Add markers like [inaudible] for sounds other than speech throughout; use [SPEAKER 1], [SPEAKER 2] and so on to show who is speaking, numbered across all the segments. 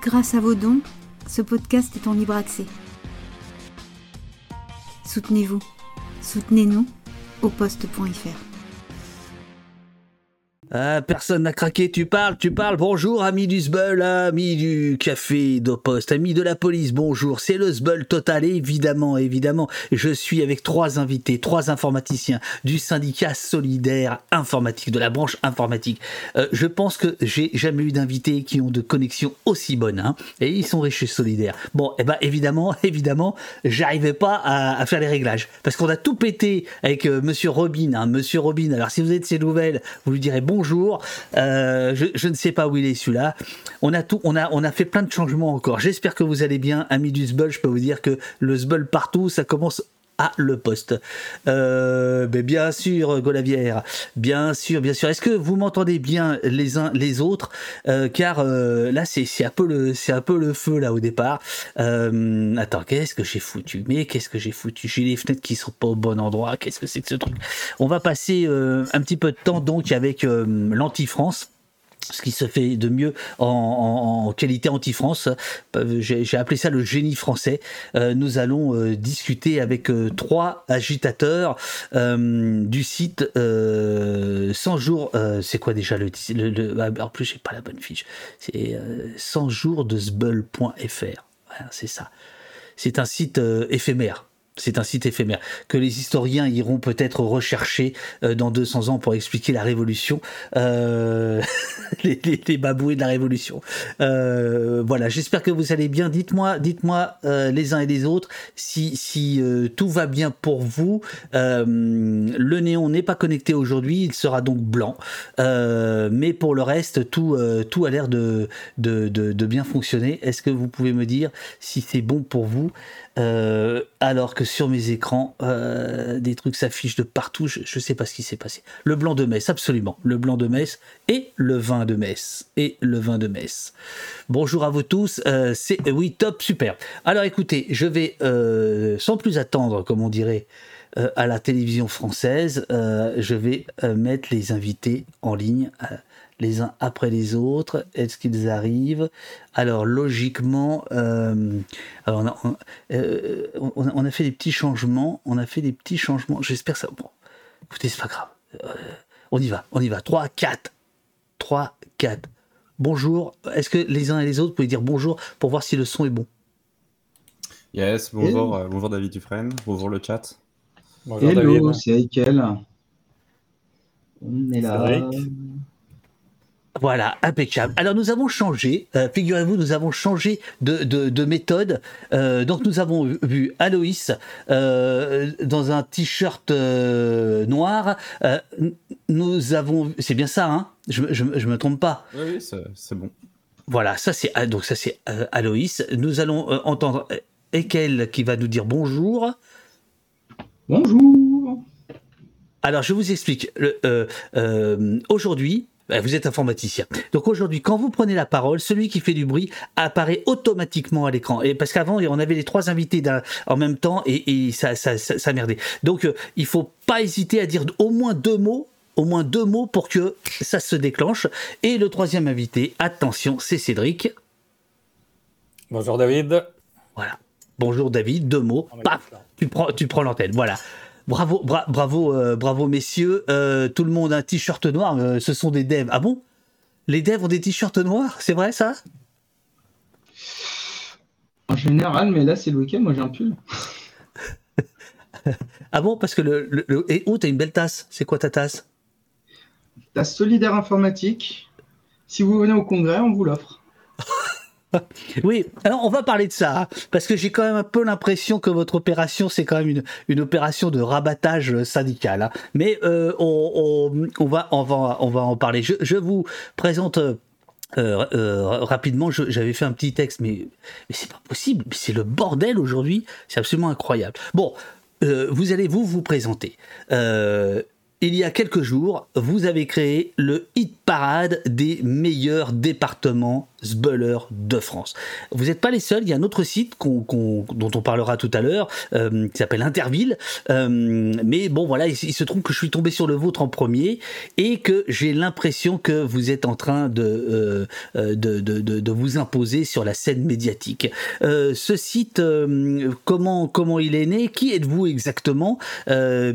[SPEAKER 1] Grâce à vos dons, ce podcast est en libre accès. Soutenez-vous. Soutenez-nous au poste.fr.
[SPEAKER 2] Ah, personne n'a craqué, tu parles, tu parles. Bonjour, ami du Zbul, ami du café de poste, ami de la police, bonjour. C'est le Zbul total, évidemment, évidemment. Je suis avec trois invités, trois informaticiens du syndicat solidaire informatique, de la branche informatique. Euh, je pense que j'ai jamais eu d'invités qui ont de connexion aussi bonne, hein, et ils sont riches et solidaires. Bon, eh ben, évidemment, [laughs] évidemment, j'arrivais pas à, faire les réglages, parce qu'on a tout pété avec euh, monsieur Robin, hein, monsieur Robin. Alors, si vous êtes ses nouvelles, vous lui direz bonjour bonjour. Euh, je, ne sais pas où il est celui-là. On a tout, on a, on a fait plein de changements encore. J'espère que vous allez bien, amis du Zbul. Je peux vous dire que le Zbul partout, ça commence le poste. Euh, mais bien sûr, Golavière, bien sûr, bien sûr. Est-ce que vous m'entendez bien les uns les autres? Euh, Car là, c'est un peu le un peu le feu là au départ. attends, qu'est-ce que j'ai foutu? Mais qu'est-ce que j'ai foutu? J'ai les fenêtres qui sont pas au bon endroit. Qu'est-ce que c'est que ce truc? On va passer un petit peu de temps donc avec l'anti-France ce qui se fait de mieux en, qualité anti-France. Euh, j'ai appelé ça le génie français. Euh, nous allons euh, discuter avec trois agitateurs du site 100 jours. c'est quoi déjà le, le, ah, En plus, j'ai pas la bonne fiche. C'est 100 jours de sbull.fr. c'est ça. C'est un site éphémère c'est un site éphémère que les historiens iront peut-être rechercher euh, dans 200 ans pour expliquer la révolution, euh, [laughs] les, les, de la révolution. Euh, voilà, j'espère que vous allez bien. Dites-moi, dites-moi les uns et les autres si, tout va bien pour vous. le néon n'est pas connecté aujourd'hui, il sera donc blanc, mais pour le reste, tout, a l'air de bien fonctionner. Est-ce que vous pouvez me dire si c'est bon pour vous? Euh, alors que sur mes écrans, euh, des trucs s'affichent de partout. Je ne sais pas ce qui s'est passé. Le blanc de Metz, absolument. Le blanc de Metz et le vin de Metz. Et le vin de Metz. Bonjour à vous tous. Euh, c'est oui, top, super. Alors écoutez, je vais sans plus attendre, comme on dirait. à la télévision française, je vais mettre les invités en ligne les uns après les autres Est-ce qu'ils arrivent? Alors logiquement, euh, alors euh, on a, fait des petits changements. On a fait des petits changements. J'espère ça. Bon, écoutez, c'est pas grave. Euh, on y va, on y va. 3, 4. 3, 4. Bonjour. Est-ce que les uns et les autres pouvez dire bonjour pour voir si le son est bon?
[SPEAKER 3] Yes, bonjour, bonjour David Dufresne, bonjour le chat.
[SPEAKER 4] Bonjour Hello, c'est Aikel. On est là.
[SPEAKER 2] Voilà, impeccable. Alors nous avons changé, euh, figurez-vous, nous avons changé de, méthode. Euh, donc nous avons vu Aloïs euh, dans un t-shirt noir. nous avons, c'est bien ça, hein? Je, je, me trompe pas.
[SPEAKER 3] Oui, c'est bon.
[SPEAKER 2] Voilà, ça c'est donc ça c'est Aloïs. Nous allons entendre Ekel qui va nous dire bonjour.
[SPEAKER 4] Bonjour.
[SPEAKER 2] Alors je vous explique. Aujourd'hui, vous êtes informaticien. Donc aujourd'hui, quand vous prenez la parole, celui qui fait du bruit apparaît automatiquement à l'écran. Et parce qu'avant, on avait les trois invités en même temps et, ça, ça, merdait. Donc euh, il faut pas hésiter à dire au moins deux mots au moins deux mots pour que ça se déclenche. Et le troisième invité, attention, c'est Cédric.
[SPEAKER 5] Bonjour David.
[SPEAKER 2] Voilà. Bonjour David, deux mots. Paf, tu prends, tu prends l'antenne. Voilà. Bravo, bravo, euh, bravo, messieurs. Euh, tout le monde a un t-shirt noir. Euh, ce sont des devs. Ah bon? Les devs ont des t-shirts noirs C'est vrai ça?
[SPEAKER 4] En général, mais là c'est le week-end. Moi j'ai un pull. [laughs]
[SPEAKER 2] ah bon? Parce que le, et oh, t'as une belle tasse? C'est quoi ta tasse?
[SPEAKER 4] Tasse solidaire informatique. Si vous venez au congrès, on vous l'offre. [laughs]
[SPEAKER 2] oui, alors on va parler de ça, hein, parce que j'ai quand même un peu l'impression que votre opération, c'est quand même une, une, opération de rabattage syndical. Hein. Mais euh, on, on, va, va, on va en parler. Je, je vous présente... Euh, euh, rapidement, j'avais fait un petit texte, mais, mais c'est pas possible, c'est le bordel aujourd'hui, c'est absolument incroyable. Bon, vous allez vous vous présenter. il y a quelques jours, vous avez créé le hit parade des meilleurs départements zbullers de France. Vous n'êtes pas les seuls, il y a un autre site dont on parlera tout à l'heure, euh, qui s'appelle Interville. Euh, mais bon, voilà, il, se trouve que je suis tombé sur le vôtre en premier et que j'ai l'impression que vous êtes en train de, de, de, de, vous imposer sur la scène médiatique. ce site, comment, comment il est né? Qui êtes-vous exactement?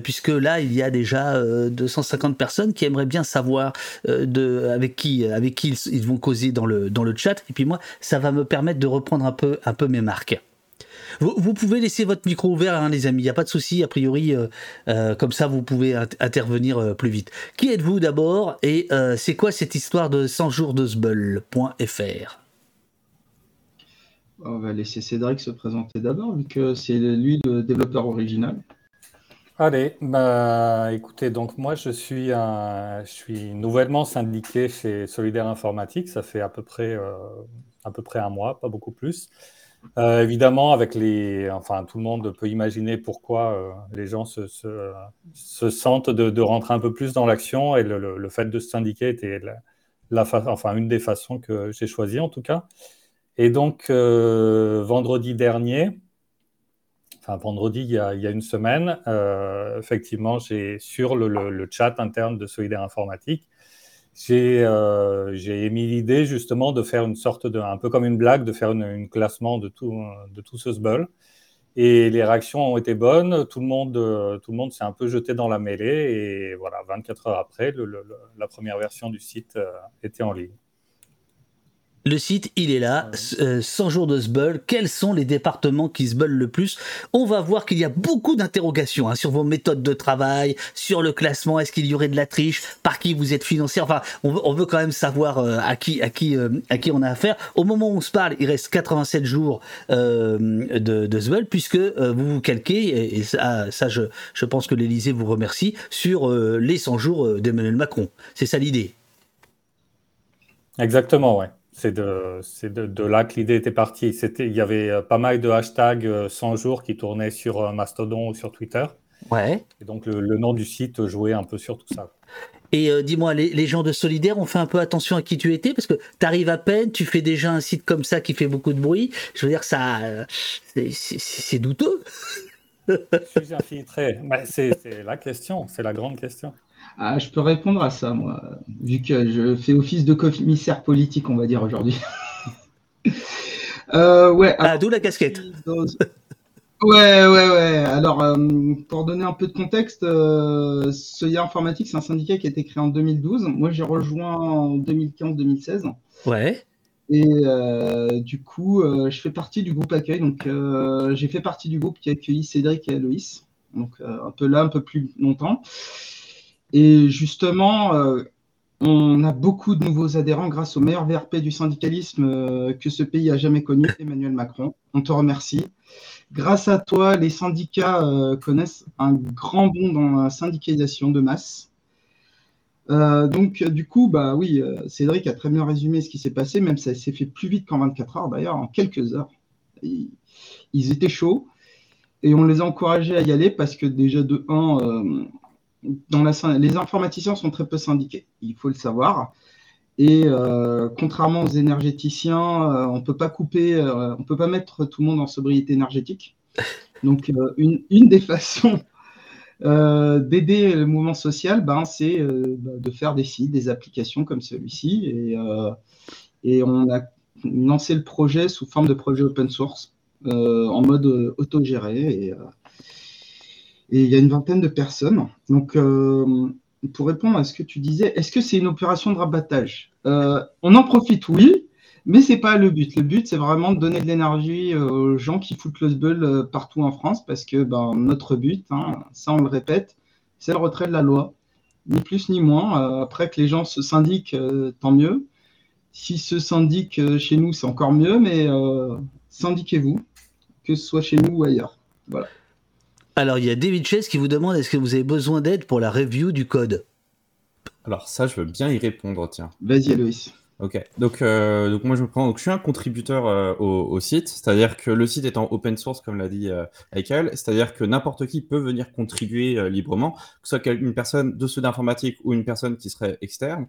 [SPEAKER 2] Puisque là, il y a déjà 250 personnes qui aimeraient bien savoir de, avec qui, avec qui ils, ils vont causer dans le, dans le chat. Et puis moi, ça va me permettre de reprendre un peu, un peu mes marques. Vous, pouvez laisser votre micro ouvert, hein, les amis. Il n'y a pas de souci. A priori, euh, euh, comme ça, vous pouvez intervenir euh, plus vite. Qui êtes-vous d'abord Et c'est quoi cette histoire de 100 jours de Sbull.fr
[SPEAKER 4] On va laisser Cédric se présenter d'abord, vu que c'est lui le développeur original.
[SPEAKER 5] Allez, bah, écoutez, donc moi je suis, je suis nouvellement syndiqué chez Solidaire Informatique, ça fait à peu près, euh, à peu près un mois, pas beaucoup plus. Euh, évidemment, avec les, enfin, tout le monde peut imaginer pourquoi euh, les gens se, se, sentent de, rentrer un peu plus dans l'action et le, fait de se syndiquer était la, enfin, une des façons que j'ai choisi en tout cas. Et donc, vendredi dernier, vendredi, il y a, une semaine, euh, effectivement, j'ai sur le, chat interne de Solidaire Informatique, euh, j'ai émis l'idée justement de faire une sorte de, un peu comme une blague, de faire un classement de tout, ce sbull. Et les réactions ont été bonnes, tout le monde, tout le monde s'est un peu jeté dans la mêlée, et voilà, 24 heures après, la première version du site euh, était en ligne.
[SPEAKER 2] Le site, il est là, 100 euh, jours de Sbull. Quels sont les départements qui Sbull le plus? On va voir qu'il y a beaucoup d'interrogations hein, sur vos méthodes de travail, sur le classement. Est-ce qu'il y aurait de la triche? Par qui vous êtes financé Enfin, on veut, quand même savoir euh, à qui, à qui, euh, à qui on a affaire. Au moment où on se parle, il reste 87 jours de, de puisque vous vous calquez, et, ça, ça je, je, pense que l'Elysée vous remercie, sur les 100 jours d'Emmanuel Macron. C'est ça l'idée?
[SPEAKER 5] Exactement, ouais. C'est de, de, là que l'idée était partie. C'était, il y avait euh, pas mal de hashtags 100 euh, jours qui tournaient sur euh, Mastodon ou sur Twitter.
[SPEAKER 2] Ouais.
[SPEAKER 5] Et donc le, nom du site jouait un peu sur tout ça.
[SPEAKER 2] Et dis-moi, les, gens de Solidaire ont fait un peu attention à qui tu étais parce que tu arrives à peine, tu fais déjà un site comme ça qui fait beaucoup de bruit. Je veux dire, ça, c'est douteux.
[SPEAKER 5] Je suis infiltré. c'est la question, c'est la grande question.
[SPEAKER 4] Ah, je peux répondre à ça, moi, vu que je fais office de commissaire politique, on va dire aujourd'hui. [laughs]
[SPEAKER 2] euh, ouais. Ah, d'où la casquette. [laughs]
[SPEAKER 4] Ouais, ouais, ouais. Alors, euh, pour donner un peu de contexte, euh, Informatique, c'est un syndicat qui a été créé en 2012. Moi, j'ai rejoint en 2015-2016.
[SPEAKER 2] Ouais.
[SPEAKER 4] Et euh, du coup, euh, je fais partie du groupe accueil. Donc, j'ai fait partie du groupe qui a accueilli Cédric et Aloïs. Donc, un peu là, un peu plus longtemps. Et justement, euh, on a beaucoup de nouveaux adhérents grâce au meilleur VRP du syndicalisme euh, que ce pays a jamais connu, Emmanuel Macron. On te remercie. Grâce à toi, les syndicats euh, connaissent un grand bond dans la syndicalisation de masse. donc, du coup, bah oui, Cédric a très bien résumé ce qui s'est passé, même ça s'est fait plus vite qu'en 24 heures, d'ailleurs, en quelques heures. Ils, étaient chauds et on les a encouragés à y aller parce que déjà de 1, les informaticiens sont très peu syndiqués, il faut le savoir. Et euh, contrairement aux énergéticiens, euh, on peut pas couper, euh, on peut pas mettre tout le monde en sobriété énergétique. Donc une, une, des façons d'aider le mouvement social, ben, c'est bah, de faire des sites, des applications comme celui-ci. Et, et, on a lancé le projet sous forme de projet open source en mode autogéré. Et, et il y a une vingtaine de personnes. Donc, euh, pour répondre à ce que tu disais, est-ce que c'est une opération de rabattage? Euh, On en profite, oui, mais ce n'est pas le but. Le but, c'est vraiment de donner de l'énergie aux gens qui foutent le sbull euh, partout en France, parce que ben, notre but, hein, ça on le répète, c'est le retrait de la loi, ni plus ni moins. après que les gens se syndiquent, tant mieux. Si se syndiquent chez nous, c'est encore mieux, mais syndiquez-vous, que ce soit chez nous ou ailleurs. Voilà.
[SPEAKER 2] Alors, il y a David Chase qui vous demande est-ce que vous avez besoin d'aide pour la review du code?
[SPEAKER 3] Alors, ça, je veux bien y répondre, tiens.
[SPEAKER 4] Vas-y, Loïs.
[SPEAKER 3] Ok, donc, euh, donc moi je me prends, donc je suis un contributeur euh, au, site, c'est-à-dire que le site est en open source comme l'a dit euh, c'est-à-dire que n'importe qui peut venir contribuer librement, que ce soit une personne de ceux d'informatique ou une personne qui serait externe.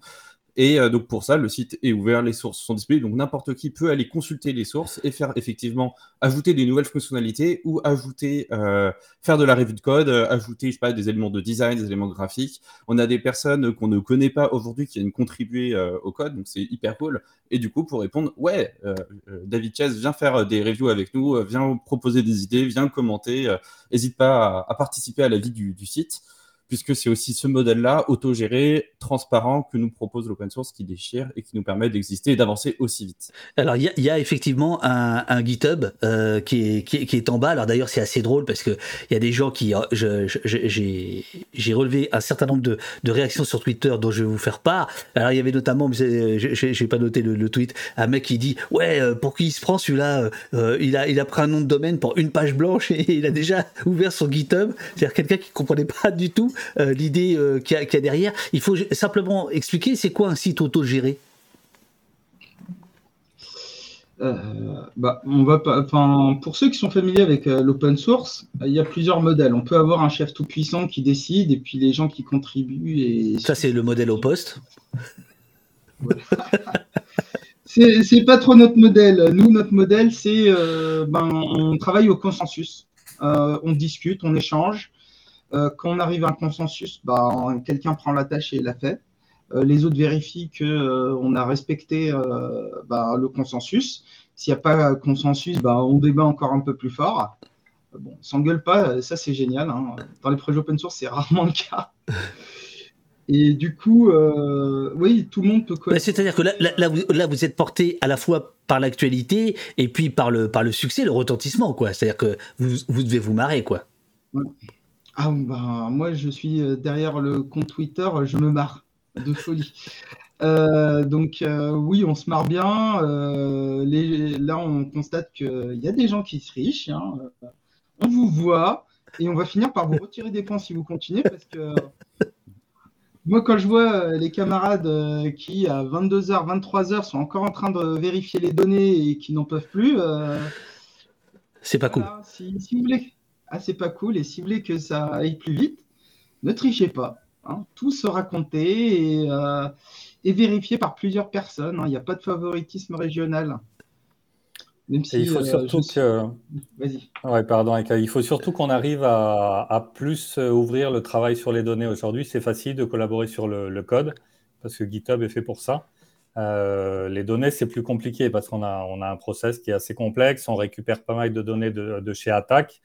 [SPEAKER 3] Et euh, donc pour ça, le site est ouvert, les sources sont disponibles, donc n'importe qui peut aller consulter les sources et faire effectivement ajouter des nouvelles fonctionnalités ou ajouter, euh, faire de la revue de code, euh, ajouter, je sais pas, des éléments de design, des éléments graphiques. On a des personnes qu'on ne connaît pas aujourd'hui qui viennent contribuer au code, donc c'est hyper cool. Et du coup, pour répondre, ouais, David Chess, viens faire des reviews avec nous, viens proposer des idées, viens commenter, n'hésite pas à, participer à la vie du site puisque c'est aussi ce modèle-là, autogéré, transparent, que nous propose l'open source qui déchire et qui nous permet d'exister et d'avancer aussi vite.
[SPEAKER 2] Alors, il y, a effectivement un, GitHub euh, qui, est, qui, est, en bas. Alors, d'ailleurs, c'est assez drôle parce qu'il y a des gens qui. Euh, j'ai relevé un certain nombre de, de, réactions sur Twitter dont je vais vous faire part. Alors, il y avait notamment, j'ai pas noté le, tweet, un mec qui dit Ouais, euh, pour qui il se prend celui-là il, a, il a pris un nom de domaine pour une page blanche et il a déjà ouvert son GitHub. C'est-à-dire quelqu'un qui comprenait pas du tout euh, l'idée euh, qu'il y, a derrière. Il faut simplement expliquer c'est quoi un site autogéré?
[SPEAKER 4] Euh, bah, on va pas, pour ceux qui sont familiers avec l'open source, il y a plusieurs modèles. On peut avoir un chef tout puissant qui décide et puis les gens qui contribuent. Et...
[SPEAKER 2] Ça, c'est le modèle au poste. [laughs]
[SPEAKER 4] c'est pas trop notre modèle. Nous, notre modèle, c'est ben, on travaille au consensus. on discute, on échange. Euh, quand on arrive à un consensus, bah, quelqu'un prend la tâche et la fait. Euh, les autres vérifient qu'on euh, a respecté bah, le consensus. S'il n'y a pas consensus, bah, on débat encore un peu plus fort. Bon, on s'engueule pas, ça c'est génial. Hein. Dans les projets open source, c'est [laughs] rarement le cas. Et du coup, oui, tout le monde peut.
[SPEAKER 2] C'est-à-dire que là, vous, êtes porté à la fois par l'actualité et puis par le, par le succès, le retentissement, quoi. C'est-à-dire que vous, vous devez vous marrer, quoi.
[SPEAKER 4] Ah bah, moi je suis euh, derrière le compte Twitter, je me marre de folie. [laughs] Euh, donc euh, oui, on se marre bien. là, on constate qu'il y a des gens qui se riches. Hein. On vous voit et on va finir par vous retirer des points si vous continuez parce que moi, quand je vois les camarades qui à 22h, 23h sont encore en train de vérifier les données et qui n'en peuvent plus,
[SPEAKER 2] c'est pas cool.
[SPEAKER 4] si, vous voulez ah, c'est pas cool. Et si vous voulez que ça aille plus vite, ne trichez pas. Hein. Tout sera compté et, euh, vérifié par plusieurs personnes. Hein. Il n'y a pas de favoritisme régional.
[SPEAKER 5] Même si, il faut euh, surtout que. Vas-y. Ouais, pardon, il faut surtout qu'on arrive à, plus euh, ouvrir le travail sur les données aujourd'hui. C'est facile de collaborer sur le, code parce que GitHub est fait pour ça. les données, c'est plus compliqué parce qu'on a, on a un process qui est assez complexe. On récupère pas mal de données de, de chez Attack.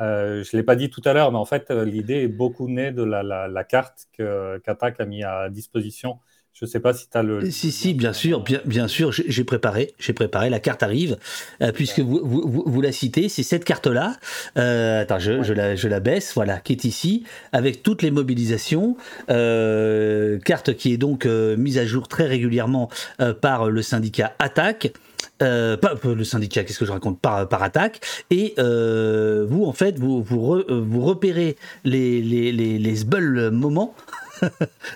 [SPEAKER 5] Euh, je ne l'ai pas dit tout à l'heure, mais en fait, euh, l'idée est beaucoup née de la, carte qu'Attack a mis à disposition. Je ne sais pas si tu as le.
[SPEAKER 2] Si, si, bien sûr, bien, bien sûr, j'ai préparé, j'ai préparé, la carte arrive, euh, puisque vous, vous, la citez, c'est cette carte-là. attends, je, je, la, je, la, baisse, voilà, qui est ici, avec toutes les mobilisations. carte qui est donc mise à jour très régulièrement par le syndicat Attack. Euh, le syndicat, qu'est-ce que je raconte? Par, attaque, et euh, vous en fait vous vous, vous repérez les les, les, les moments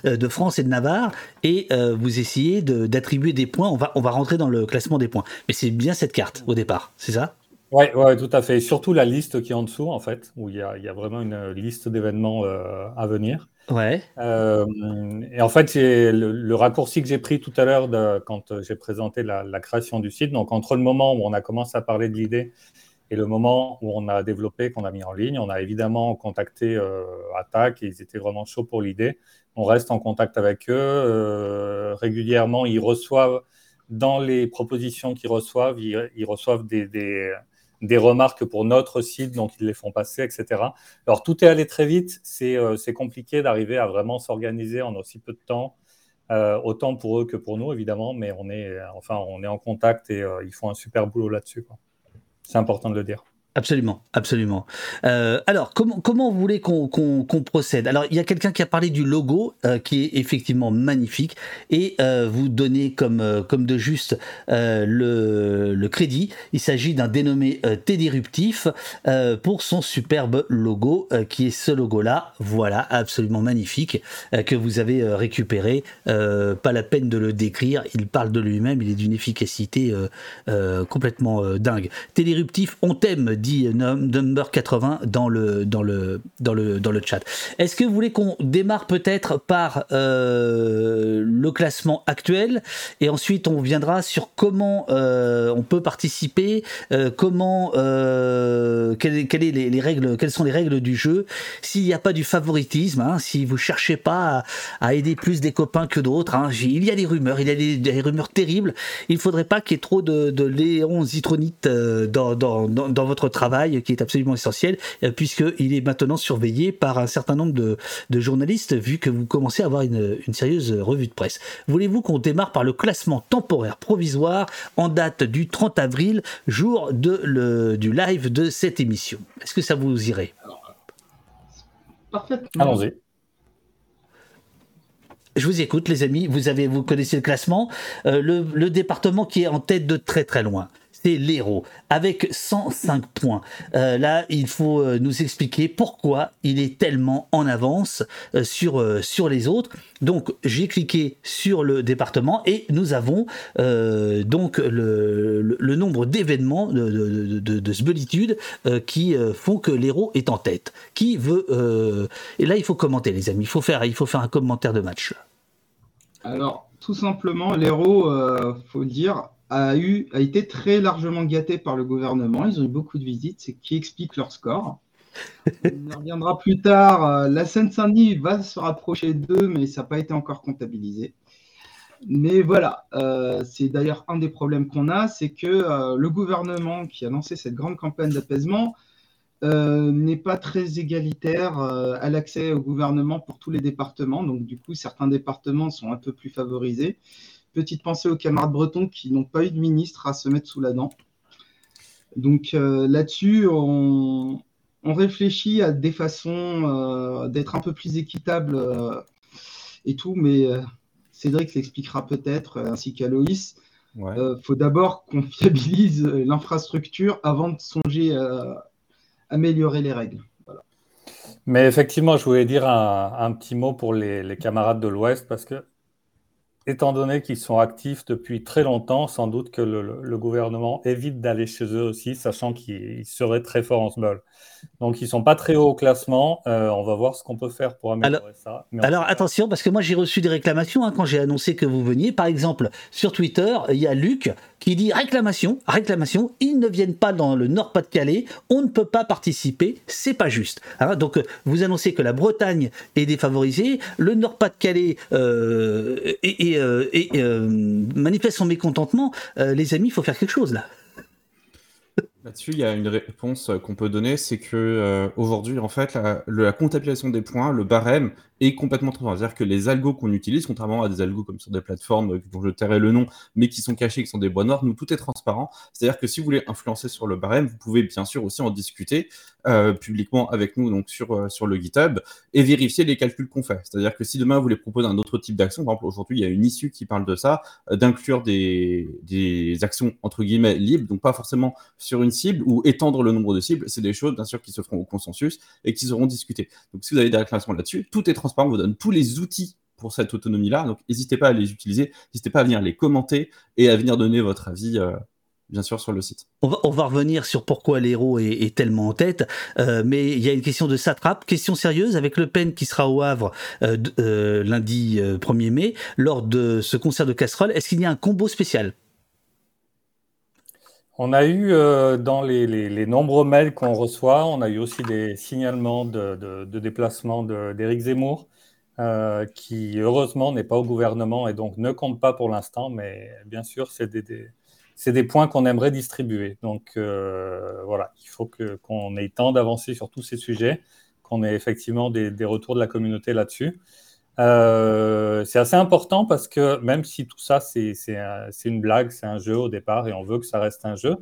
[SPEAKER 2] de France et de Navarre et euh, vous essayez d'attribuer des points. On va on va rentrer dans le classement des points, mais c'est bien cette carte au départ, c'est ça?
[SPEAKER 5] Oui, ouais, tout à fait. surtout la liste qui est en dessous, en fait, où il y a, il y a vraiment une liste d'événements à venir.
[SPEAKER 2] Ouais.
[SPEAKER 5] Euh, et en fait, c'est le, raccourci que j'ai pris tout à l'heure quand j'ai présenté la, création du site. Donc, entre le moment où on a commencé à parler de l'idée et le moment où on a développé, qu'on a mis en ligne, on a évidemment contacté euh, Attack et ils étaient vraiment chauds pour l'idée. On reste en contact avec eux euh, régulièrement. Ils reçoivent, dans les propositions qu'ils reçoivent, ils, reçoivent des, des remarques pour notre site, donc ils les font passer, etc. Alors tout est allé très vite, c'est euh, compliqué d'arriver à vraiment s'organiser en aussi peu de temps, euh, autant pour eux que pour nous évidemment, mais on est, enfin, on est en contact et euh, ils font un super boulot là-dessus. C'est important de le dire.
[SPEAKER 2] Absolument, absolument. Euh, alors, comment, comment vous voulez qu'on procède? Alors, il y a quelqu'un qui a parlé du logo, euh, qui est effectivement magnifique, et euh, vous donnez comme, de juste le, crédit. Il s'agit d'un dénommé T-Disruptif pour son superbe logo, qui est ce logo-là, voilà, absolument magnifique, que vous avez récupéré. pas la peine de le décrire, il parle de lui-même, il est d'une efficacité complètement dingue. T-Disruptif, on t'aime, number 80 dans le, dans le, dans le, dans le chat. Est-ce que vous voulez qu'on démarre peut-être par le classement actuel et ensuite on viendra sur comment on peut participer, comment, quelles, est les, règles, quelles sont les règles du jeu, s'il n'y a pas du favoritisme, hein, si vous cherchez pas à, aider plus des copains que d'autres, hein, il y a des rumeurs, il y a des, rumeurs terribles. Il faudrait pas qu'il y ait trop de, de Léon Zitronite euh, dans, dans, dans, votre travail, qui est absolument essentiel, euh, puisqu'il est maintenant surveillé par un certain nombre de, de journalistes, vu que vous commencez à avoir une, une sérieuse revue de presse. Voulez-vous qu'on démarre par le classement temporaire provisoire en date du 30 avril, jour de le, du live de cette émission? Est-ce que ça vous irait?
[SPEAKER 4] Parfaitement.
[SPEAKER 5] Allons-y.
[SPEAKER 2] Je vous écoute, les amis. Vous avez, vous connaissez le classement. Euh, le, département qui est en tête de très très loin, c'est l'Hérault, avec 105 points. Euh, là, il faut euh, nous expliquer pourquoi il est tellement en avance sur, sur les autres. Donc, j'ai cliqué sur le département et nous avons donc le, nombre d'événements de, de, de, qui font que l'Hérault est en tête. Qui veut... et là, il faut commenter, les amis. Il faut faire, il un commentaire de match.
[SPEAKER 4] Alors, tout simplement, l'héros, euh, faut dire, a, été très largement gâté par le gouvernement. Ils ont eu beaucoup de visites, c'est qui explique leur score. On reviendra plus tard. Euh, la Seine-Saint-Denis va se rapprocher d'eux, mais ça n'a pas été encore comptabilisé. Mais voilà, euh, c'est d'ailleurs un des problèmes qu'on a, c'est que euh, le gouvernement qui a lancé cette grande campagne d'apaisement n'est pas très égalitaire à l'accès au gouvernement pour tous les départements. Donc, du coup, certains départements sont un peu plus favorisés. Petite pensée aux camarades bretons qui n'ont pas eu de ministre à se mettre sous la dent. Donc, euh, là-dessus, on, réfléchit à des façons d'être un peu plus équitable et tout, mais Cédric l'expliquera peut-être, ainsi qu'Aloïs. Il faut d'abord qu'on fiabilise l'infrastructure avant de songer à améliorer les règles.
[SPEAKER 5] Mais effectivement, je voulais dire un, petit mot pour les, camarades de l'Ouest, parce que, étant donné qu'ils sont actifs depuis très longtemps, sans doute que le, gouvernement évite d'aller chez eux aussi, sachant qu'ils seraient très forts en small. Donc, ils ne sont pas très hauts au classement. Euh, on va voir ce qu'on peut faire pour améliorer
[SPEAKER 2] ça. alors, attention, parce que moi, j'ai reçu des réclamations hein, quand j'ai annoncé que vous veniez. Par exemple, sur Twitter, il y a Luc qui dit réclamation, réclamation, ils ne viennent pas dans le Nord-Pas-de-Calais, on ne peut pas participer, c'est pas juste. Hein, donc, euh, vous annoncez que la Bretagne est défavorisée, le Nord-Pas-de-Calais euh, et, manifeste son mécontentement. les amis, il faut faire quelque chose là.
[SPEAKER 3] Là-dessus, il y a une réponse qu'on peut donner, c'est que euh, aujourd'hui, en fait, la, comptabilisation des points, le barème, est complètement transparent. C'est-à-dire que les algos qu'on utilise, contrairement à des algos comme sur des plateformes euh, dont je tairai le nom, mais qui sont cachés, qui sont des bois noirs, nous, tout est transparent. C'est-à-dire que si vous voulez influencer sur le barème, vous pouvez bien sûr aussi en discuter euh, publiquement avec nous donc sur, euh, sur le GitHub et vérifier les calculs qu'on fait. C'est-à-dire que si demain vous voulez proposer un autre type d'action, par exemple aujourd'hui il y a une issue qui parle de ça, d'inclure des, des actions entre guillemets libres, donc pas forcément sur une cible ou étendre le nombre de cibles, c'est des choses bien sûr qui se feront au consensus et qui seront discutées. Donc si vous avez des réclamations là-dessus, tout est transparent on vous donne tous les outils pour cette autonomie-là. Donc, n'hésitez pas à les utiliser, n'hésitez pas à venir les commenter et à venir donner votre avis. Euh, bien sûr, sur le site.
[SPEAKER 2] On va, revenir sur pourquoi l'héros est, tellement en tête, euh, mais il y a une question de Satrap, question sérieuse, avec Le Pen qui sera au Havre euh, lundi 1er mai, lors de ce concert de casserole, est-ce qu'il y a un combo spécial?
[SPEAKER 5] On a eu dans les, nombreux mails qu'on reçoit, on a eu aussi des signalements de, de déplacement d'Éric Zemmour. Euh, qui heureusement n'est pas au gouvernement et donc ne compte pas pour l'instant, mais bien sûr, c'est des, points qu'on aimerait distribuer. Donc euh, voilà, il faut qu'on ait temps d'avancer sur tous ces sujets, qu'on ait effectivement des, retours de la communauté là-dessus. Euh, c'est assez important parce que même si tout ça, c'est une blague, c'est un jeu au départ et on veut que ça reste un jeu,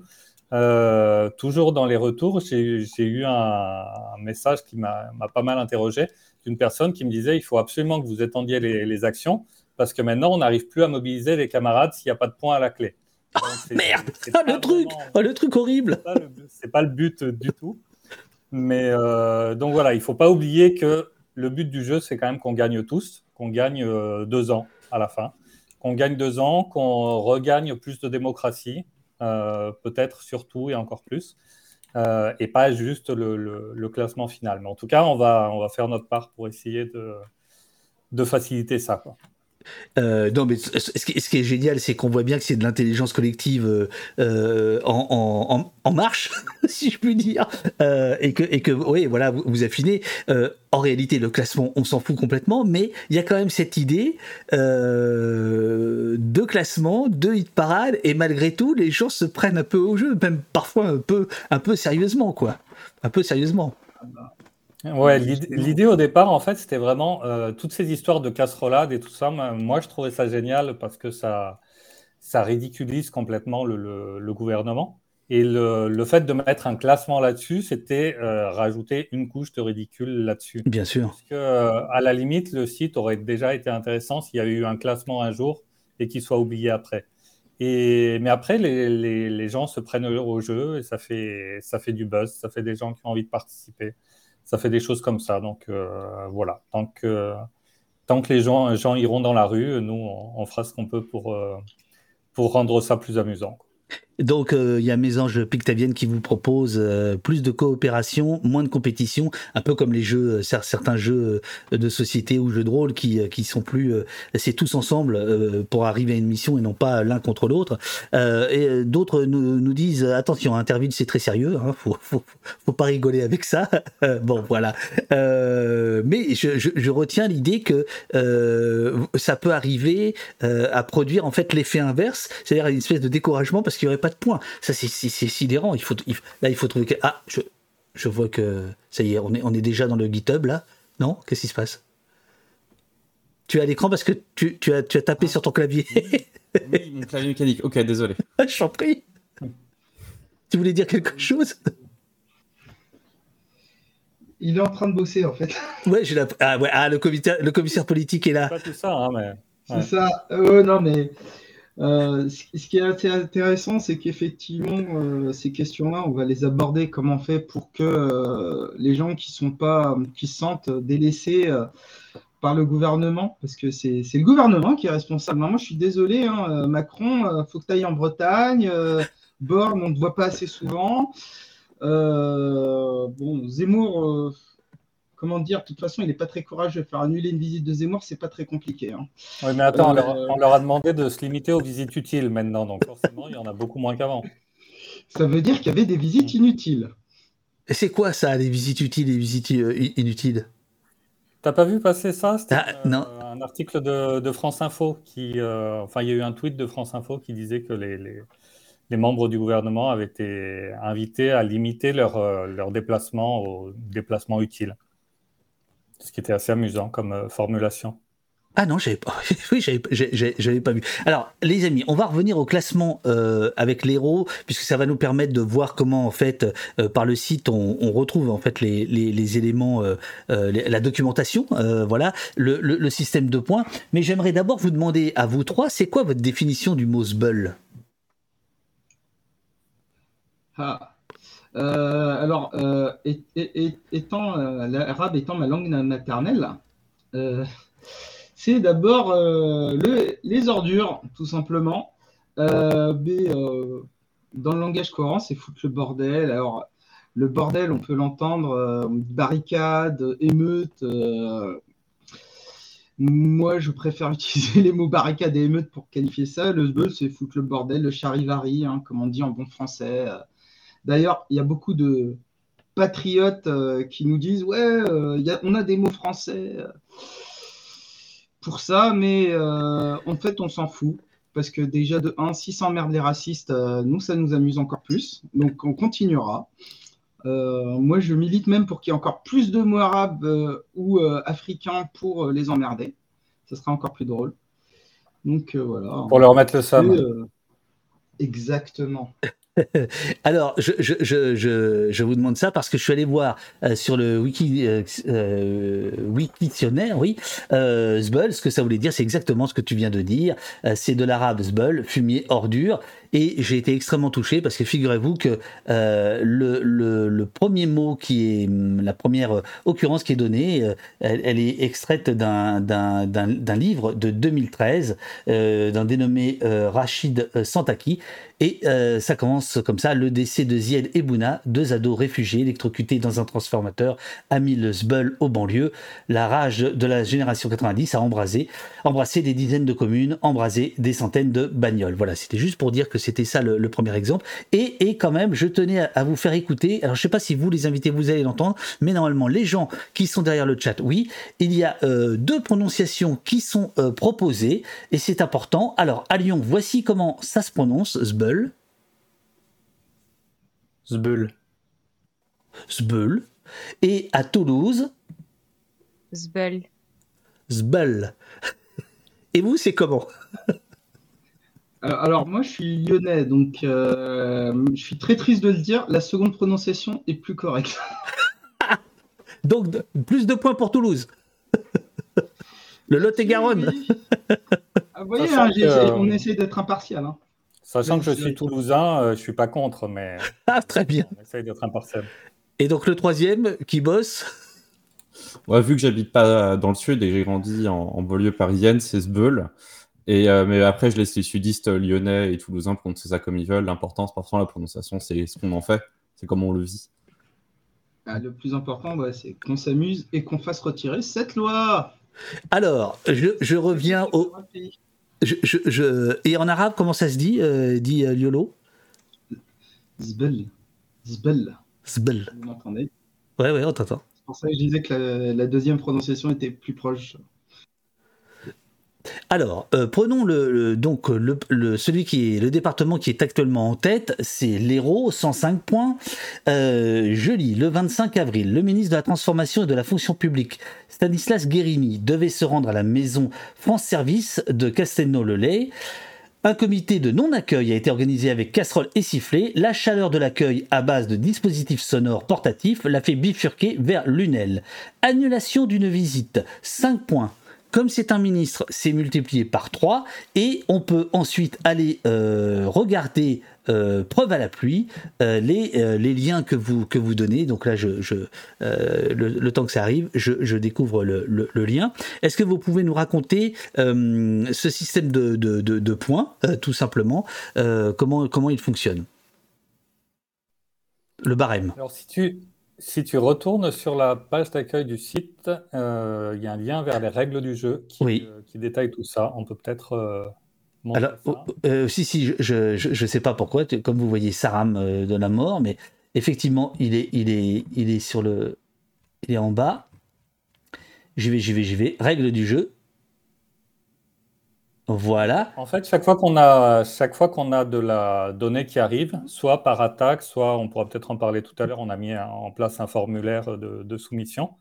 [SPEAKER 5] toujours dans les retours, j'ai eu un, un, message qui m'a pas mal interrogé une personne qui me disait il faut absolument que vous étendiez les, actions parce que maintenant on n'arrive plus à mobiliser les camarades s'il n'y a pas de points à la clé.
[SPEAKER 2] Merde, oh, le truc, oh, le truc horrible.
[SPEAKER 5] C'est pas, pas, le but du tout. Mais euh, donc voilà, il faut pas oublier que le but du jeu c'est quand même qu'on gagne tous, qu'on gagne euh, deux ans à la fin, qu'on gagne deux ans, qu'on regagne plus de démocratie, euh, peut-être surtout et encore plus. et pas juste le, classement final. Mais en tout cas, on va, faire notre part pour essayer de faciliter ça.
[SPEAKER 2] Euh, non, mais ce, qui, est génial, c'est qu'on voit bien que c'est de l'intelligence collective euh, euh, en, marche, [laughs] si je puis dire, et que, et que, oui, voilà, vous, affinez. en réalité, le classement, on s'en fout complètement, mais il y a quand même cette idée de classement, de hit parade, et malgré tout, les gens se prennent un peu au jeu, même parfois un peu, un peu sérieusement, quoi, un peu sérieusement.
[SPEAKER 5] Ouais, l'idée au départ, en fait, c'était vraiment euh, toutes ces histoires de casserolade et tout ça. Moi, je trouvais ça génial parce que ça, ça ridiculise complètement le, gouvernement. Et le, fait de mettre un classement là-dessus, c'était euh, rajouter une couche de ridicule là-dessus.
[SPEAKER 2] Bien sûr.
[SPEAKER 5] Parce que, euh, à la limite, le site aurait déjà été intéressant s'il y avait eu un classement un jour et qu'il soit oublié après. Et, mais après, les, les, gens se prennent au jeu et ça fait, ça fait du buzz, ça fait des gens qui ont envie de participer ça fait des choses comme ça. Donc euh, voilà, tant que, tant que les gens, gens iront dans la rue, nous, on, fera ce qu'on peut pour, euh, pour rendre ça plus amusant.
[SPEAKER 2] Donc euh, il y a Mésange Pictavienne qui vous propose euh, plus de coopération, moins de compétition, un peu comme les jeux, euh, certains jeux de société ou jeux de rôle qui, qui sont plus, c'est tous ensemble pour arriver à une mission et non pas l'un contre l'autre. et d'autres nous, nous, disent attention, Interville c'est très sérieux, hein, faut, faut, faut, pas rigoler avec ça. [laughs] bon voilà, mais je, je, je retiens l'idée que ça peut arriver à produire en fait l'effet inverse, c'est-à-dire une espèce de découragement parce qu'il n'y aurait pas de points. Ça, c'est sidérant. Il faut, là, il faut trouver. Que, ah, je, je vois que ça y est, on est, on est déjà dans le GitHub là. Non? Qu'est-ce qui se passe? Tu as l'écran parce que tu, tu, as, tu as tapé sur ton clavier.
[SPEAKER 3] oui, mon clavier mécanique. Ok, désolé. [laughs]
[SPEAKER 2] je t'en prie. [laughs] Tu voulais dire quelque chose?
[SPEAKER 4] Il est en train de bosser en fait. [laughs]
[SPEAKER 2] Ouais, j'ai la... ah, ouais, ah, le, commissaire, le commissaire politique est là.
[SPEAKER 5] C'est pas tout ça, hein, mais.
[SPEAKER 4] C'est ça. Euh, non, mais euh, ce qui est intéressant, c'est qu'effectivement, euh, ces questions-là, on va les aborder comment on fait pour que euh, les gens qui sont pas, qui se sentent délaissés par le gouvernement, parce que c'est le gouvernement qui est responsable. Moi, je suis désolé, hein, Macron, faut que tu ailles en Bretagne. Borne, on ne te voit pas assez souvent. bon, Zemmour comment dire, de toute façon, il n'est pas très courageux. Faire annuler une visite de Zemmour, c'est pas très compliqué. Hein.
[SPEAKER 5] Oui, mais attends, euh, on, leur, a demandé de se limiter aux visites utiles maintenant, donc forcément, il y en a beaucoup moins qu'avant.
[SPEAKER 4] Ça veut dire qu'il y avait des visites inutiles.
[SPEAKER 2] Et c'est quoi ça, les visites utiles et visites euh, inutiles?
[SPEAKER 5] T'as pas vu passer ça?
[SPEAKER 2] C'était ah,
[SPEAKER 5] euh, un article de, France Info qui, enfin, il y a eu un tweet de France Info qui disait que les, les, membres du gouvernement avaient été invités à limiter leur, leur déplacement aux déplacements utiles. Ce qui était assez amusant comme euh, formulation.
[SPEAKER 2] Ah non, j'avais pas. [laughs] oui, j'avais pas vu. Alors, les amis, on va revenir au classement euh, avec l'héros, puisque ça va nous permettre de voir comment, en fait, euh, par le site, on, retrouve en fait les, les, éléments, la documentation, voilà, le, le, système de points. Mais j'aimerais d'abord vous demander à vous trois, c'est quoi votre définition du mot zbull
[SPEAKER 4] Ah. Euh, alors, euh, étant euh, l'arabe étant ma langue maternelle, c'est d'abord les ordures, tout simplement. mais dans le langage courant, c'est foutre le bordel. Alors, le bordel, on peut l'entendre barricade, émeute. moi, je préfère [laughs] utiliser les mots barricade et émeute pour qualifier ça. Le zbeul, c'est foutre le bordel, le charivari, hein, comme on dit en bon français. D'ailleurs, il y a beaucoup de patriotes euh, qui nous disent Ouais, euh, on a des mots français euh, pour ça, mais en fait, on s'en fout. Parce que déjà, de 1, si ça emmerde les racistes, nous, ça nous amuse encore plus. Donc, on continuera. moi, je milite même pour qu'il y ait encore plus de mots arabes ou africains pour les emmerder. Ça sera encore plus drôle. Donc, voilà.
[SPEAKER 5] Pour leur mettre le somme.
[SPEAKER 4] exactement. [laughs]
[SPEAKER 2] Alors, je, vous demande ça parce que je suis allé voir euh, sur le wiki, euh, euh oui, euh, ce que ça voulait dire, c'est exactement ce que tu viens de dire. c'est de l'arabe zbul, fumier, ordure. et j'ai été extrêmement touché parce que figurez-vous que euh, le, premier mot qui est hum, la première occurrence qui est donnée, euh, elle, est extraite d'un, livre de 2013 d'un dénommé Rachid Santaki et euh, ça commence comme ça, le décès de Zied et Bouna, deux ados réfugiés électrocutés dans un transformateur à Millesbull au banlieue. La rage de la génération 90 a embrasé, embrassé des dizaines de communes, embrasé des centaines de bagnoles. Voilà, c'était juste pour dire que c'était ça le, premier exemple. Et, et, quand même, je tenais à, vous faire écouter, alors je sais pas si vous les invités, vous allez l'entendre, mais normalement les gens qui sont derrière le chat, oui, il y a euh, deux prononciations qui sont euh, proposées et c'est important. Alors à Lyon, voici comment ça se prononce,
[SPEAKER 5] Zbeul.
[SPEAKER 2] Zbeul. Et à Toulouse
[SPEAKER 6] Zbeul.
[SPEAKER 2] Zbeul. Et vous, c'est comment
[SPEAKER 4] alors, moi, je suis lyonnais, donc euh, je suis très triste de le dire. La seconde prononciation est plus correcte. [laughs]
[SPEAKER 2] donc, plus de points pour Toulouse. [laughs] le Lot-et-Garonne.
[SPEAKER 4] Ah, vous voyez, hein, on essaie d'être impartial. Hein.
[SPEAKER 5] Sachant que je suis toulousain, euh, je suis pas contre, mais. [laughs]
[SPEAKER 2] Ah, très bien.
[SPEAKER 5] On essaye d'être impartial.
[SPEAKER 2] Et donc le troisième qui bosse?
[SPEAKER 3] Ouais, Vu que j'habite pas dans le sud et j'ai grandi en, banlieue parisienne, c'est Sbeul. Et, euh, mais après, je laisse les sudistes lyonnais et toulousains prononcer ça comme ils veulent. L'important, c'est parfois la prononciation, c'est ce qu'on en fait, c'est comment on le vit.
[SPEAKER 4] Ah, le plus important, c'est qu'on s'amuse et qu'on fasse retirer cette loi.
[SPEAKER 2] Alors, je, je reviens au, je, Et en arabe, comment ça se dit, euh, dit euh, Liolo?
[SPEAKER 4] Zbel. Zbel.
[SPEAKER 2] Zbel.
[SPEAKER 4] Vous m'entendez?
[SPEAKER 2] Ouais, ouais, on t'entend.
[SPEAKER 4] C'est pour ça que je disais que la deuxième prononciation était plus proche.
[SPEAKER 2] Alors, euh, prenons le, donc celui qui est le département qui est actuellement en tête, c'est l'Hérault, 105 points. Euh, je lis le 25 avril, le ministre de la Transformation et de la Fonction publique, Stanislas Guérini, devait se rendre à la maison France Service de Castelnau-le-Lay. Un comité de non-accueil a été organisé avec casserole et sifflet. La chaleur de l'accueil à base de dispositifs sonores portatifs l'a fait bifurquer vers Lunel. Annulation d'une visite, 5 points. Comme c'est un ministre, c'est multiplié par 3 et on peut ensuite aller euh, regarder euh, preuve à la pluie euh, les, liens que vous, donnez. Donc là, je, le, temps que ça arrive, je, découvre le, lien. Est-ce que vous pouvez nous raconter ce système de, de points, tout simplement, comment, comment il fonctionne? Le barème.
[SPEAKER 5] Alors, si tu, si tu retournes sur la page d'accueil du site, euh, il y a un lien vers les règles du jeu qui, euh, détaille tout ça. On peut peut-être. Euh,
[SPEAKER 2] Alors, si, si, je ne sais pas pourquoi, comme vous voyez, Saram de la mort, mais effectivement, il est, il est, il est sur le. Il est en bas. J'y vais, j'y vais, j'y vais. Règles du jeu. Voilà.
[SPEAKER 5] En fait, chaque fois qu'on a, chaque fois qu'on a de la donnée qui arrive, soit par attaque, soit on pourra peut-être en parler tout à l'heure, on a mis en place un formulaire de, soumission.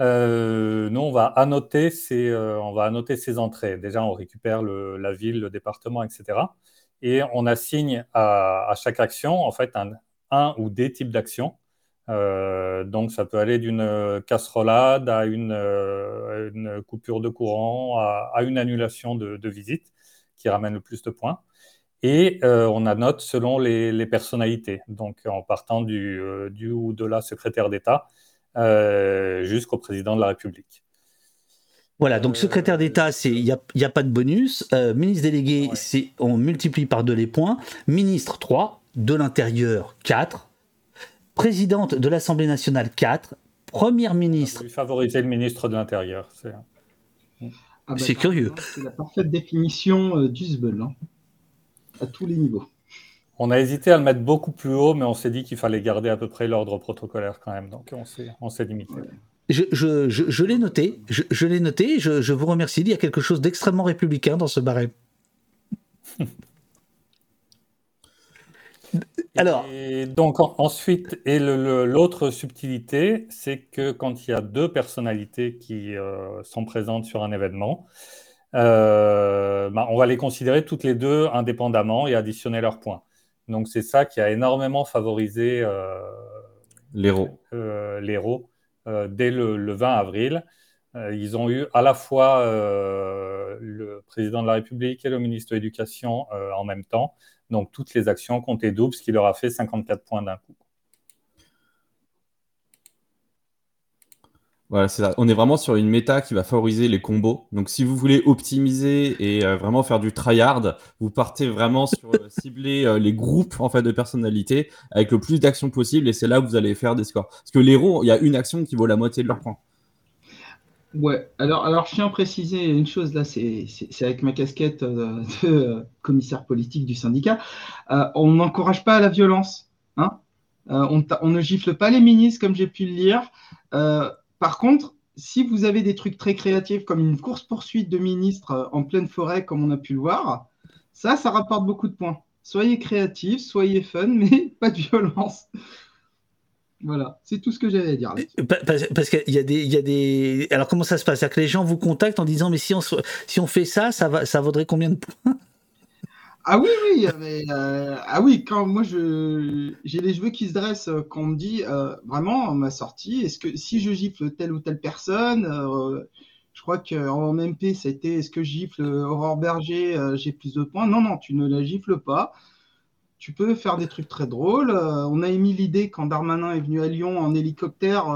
[SPEAKER 5] Euh, nous, on va annoter ces, euh, on va annoter ces entrées. Déjà, on récupère la ville, le département, etc. Et on assigne à, chaque action, en fait, un, un ou des types d'actions euh, donc, ça peut aller d'une casserolade à une, euh, une, coupure de courant, à, une annulation de, visite qui ramène le plus de points. Et euh, on annote selon les, personnalités, donc en partant du, du ou de la secrétaire d'État jusqu'au président de la République.
[SPEAKER 2] Voilà, donc secrétaire d'État, il n'y a, y a, pas de bonus. ministre délégué, on multiplie par deux les points. Ministre 3, de l'Intérieur 4, présidente de l'Assemblée nationale 4, première ministre.
[SPEAKER 5] Favoriser le ministre de l'Intérieur.
[SPEAKER 2] C'est ah bah, curieux.
[SPEAKER 4] C'est la parfaite définition euh, du SBL, hein, à tous les niveaux.
[SPEAKER 5] On a hésité à le mettre beaucoup plus haut, mais on s'est dit qu'il fallait garder à peu près l'ordre protocolaire quand même, donc on s'est limité.
[SPEAKER 2] Je, l'ai noté, je, l'ai noté, je, vous remercie. Il y a quelque chose d'extrêmement républicain dans ce barème. [laughs]
[SPEAKER 5] Alors, et donc ensuite, et l'autre subtilité, c'est que quand il y a deux personnalités qui euh, sont présentes sur un événement, euh, bah, on va les considérer toutes les deux indépendamment et additionner leurs points. Donc c'est ça qui a énormément favorisé euh,
[SPEAKER 3] l'héros
[SPEAKER 5] dès le, 20 avril. ils ont eu à la fois le président de la République et le ministre de l'Éducation en même temps. Donc toutes les actions comptaient double, ce qui leur a fait 54 points d'un coup.
[SPEAKER 3] Voilà, c'est ça. On est vraiment sur une méta qui va favoriser les combos. Donc, si vous voulez optimiser et euh, vraiment faire du tryhard, vous partez vraiment sur euh, [laughs] cibler euh, les groupes en fait de personnalités avec le plus d'actions possible et c'est là où vous allez faire des scores. Parce que l'héros, il y a une action qui vaut la moitié de leur points.
[SPEAKER 4] Ouais, alors, alors je tiens à préciser une chose là, c'est avec ma casquette de commissaire politique du syndicat. on n'encourage pas la violence. Hein on, on, ne gifle pas les ministres comme j'ai pu le lire. Par contre, si vous avez des trucs très créatifs comme une course-poursuite de ministres euh, en pleine forêt, comme on a pu le voir, ça, ça rapporte beaucoup de points. Soyez créatifs, soyez fun, [laughs] mais pas de violence. Voilà, c'est tout ce que j'avais à dire.
[SPEAKER 2] Parce, qu'il y a des, il y a des. Alors comment ça se passe? C'est-à-dire que les gens vous contactent en disant mais si on, si on fait ça, ça va, ça vaudrait combien de points?
[SPEAKER 4] Ah oui, oui, euh, ah oui, quand moi je j'ai les cheveux qui se dressent euh, quand on me dit euh, vraiment ma sortie, est-ce que si je gifle telle ou telle personne, je crois qu'en MP ça a été est-ce que je gifle Aurore Berger, j'ai plus de points? Non, non, tu ne la gifles pas. Tu peux faire des trucs très drôles. on a émis l'idée quand Darmanin est venu à Lyon en hélicoptère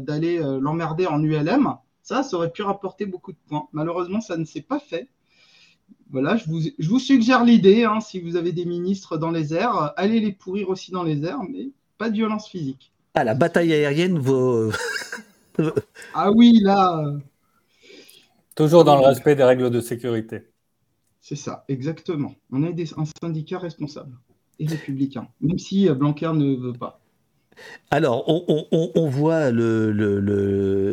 [SPEAKER 4] d'aller l'emmerder en ULM. Ça, ça aurait pu rapporter beaucoup de points. Malheureusement, ça ne s'est pas fait voilà, je vous, je vous suggère l'idée, hein, si vous avez des ministres dans les airs, allez les pourrir aussi dans les airs, mais pas de violence physique.
[SPEAKER 2] Ah, la bataille aérienne vaut... [laughs]
[SPEAKER 4] ah oui, là... Euh,
[SPEAKER 5] Toujours dans le respect des règles de sécurité.
[SPEAKER 4] C'est ça, exactement. On est des, un syndicat responsable et même si Blanquer ne veut pas.
[SPEAKER 2] Alors, on, voit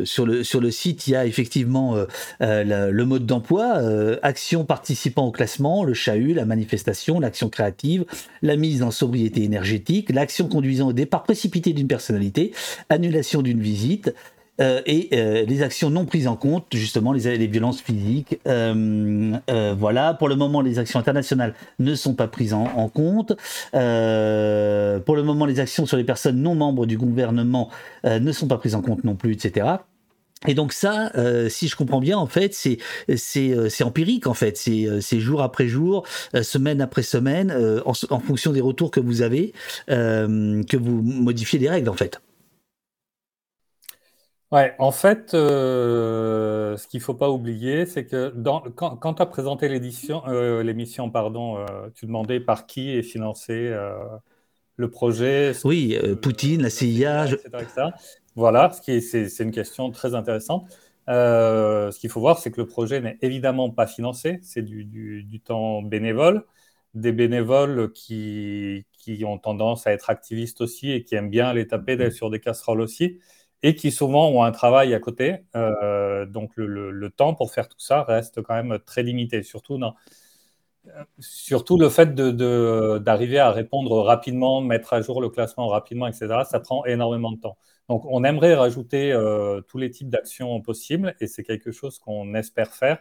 [SPEAKER 2] sur, le, site, il y a effectivement euh, euh, le, mode d'emploi, euh, action participant au classement, le chahut, la manifestation, l'action créative, la mise en sobriété énergétique, l'action conduisant au départ précipité d'une personnalité, annulation d'une visite, euh, et euh, les actions non prises en compte, justement les, violences physiques. Euh, voilà, pour le moment, les actions internationales ne sont pas prises en, compte. pour le moment, les actions sur les personnes non membres du gouvernement ne sont pas prises en compte non plus, etc. Et donc ça, si je comprends bien, en fait, c'est c'est empirique en fait, c'est jour après jour, semaine après semaine, en, en, fonction des retours que vous avez, que vous modifiez les règles en fait.
[SPEAKER 5] Ouais, en fait, euh, ce qu'il ne faut pas oublier, c'est que quand, tu as présenté l'édition, euh, l'émission, pardon, euh, tu demandais par qui est financé le projet.
[SPEAKER 2] Oui, Poutine, la CIA.
[SPEAKER 5] Etc., Voilà, ce qui c'est, une question très intéressante. ce qu'il faut voir, c'est que le projet n'est évidemment pas financé, c'est du, du, temps bénévole, des bénévoles qui, qui ont tendance à être activistes aussi et qui aiment bien aller taper sur des casseroles aussi et qui souvent ont un travail à côté. Euh, donc le, temps pour faire tout ça reste quand même très limité, surtout, surtout le fait d'arriver à répondre rapidement, mettre à jour le classement rapidement, etc. Ça prend énormément de temps. Donc on aimerait rajouter euh, tous les types d'actions possibles et c'est quelque chose qu'on espère faire.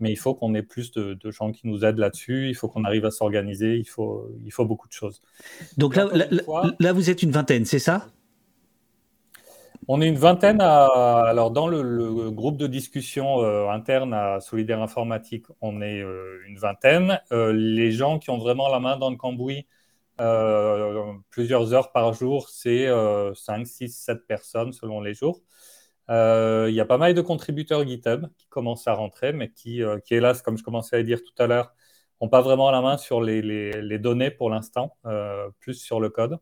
[SPEAKER 5] Mais il faut qu'on ait plus de, gens qui nous aident là-dessus. Il faut qu'on arrive à s'organiser. Il faut, il faut beaucoup de choses.
[SPEAKER 2] Donc là, là, vous êtes une vingtaine, c'est ça?
[SPEAKER 5] On est une vingtaine alors dans le, groupe de discussion euh, interne à Solidaire Informatique, on est euh, une vingtaine. Euh, les gens qui ont vraiment la main dans le cambouis, plusieurs heures par jour, c'est 5, 6, 7 personnes selon les jours. Il y a pas mal de contributeurs GitHub qui commencent à rentrer, mais qui, qui hélas, comme je commençais à dire tout à l'heure, n'ont pas vraiment la main sur les données pour l'instant, plus sur le code.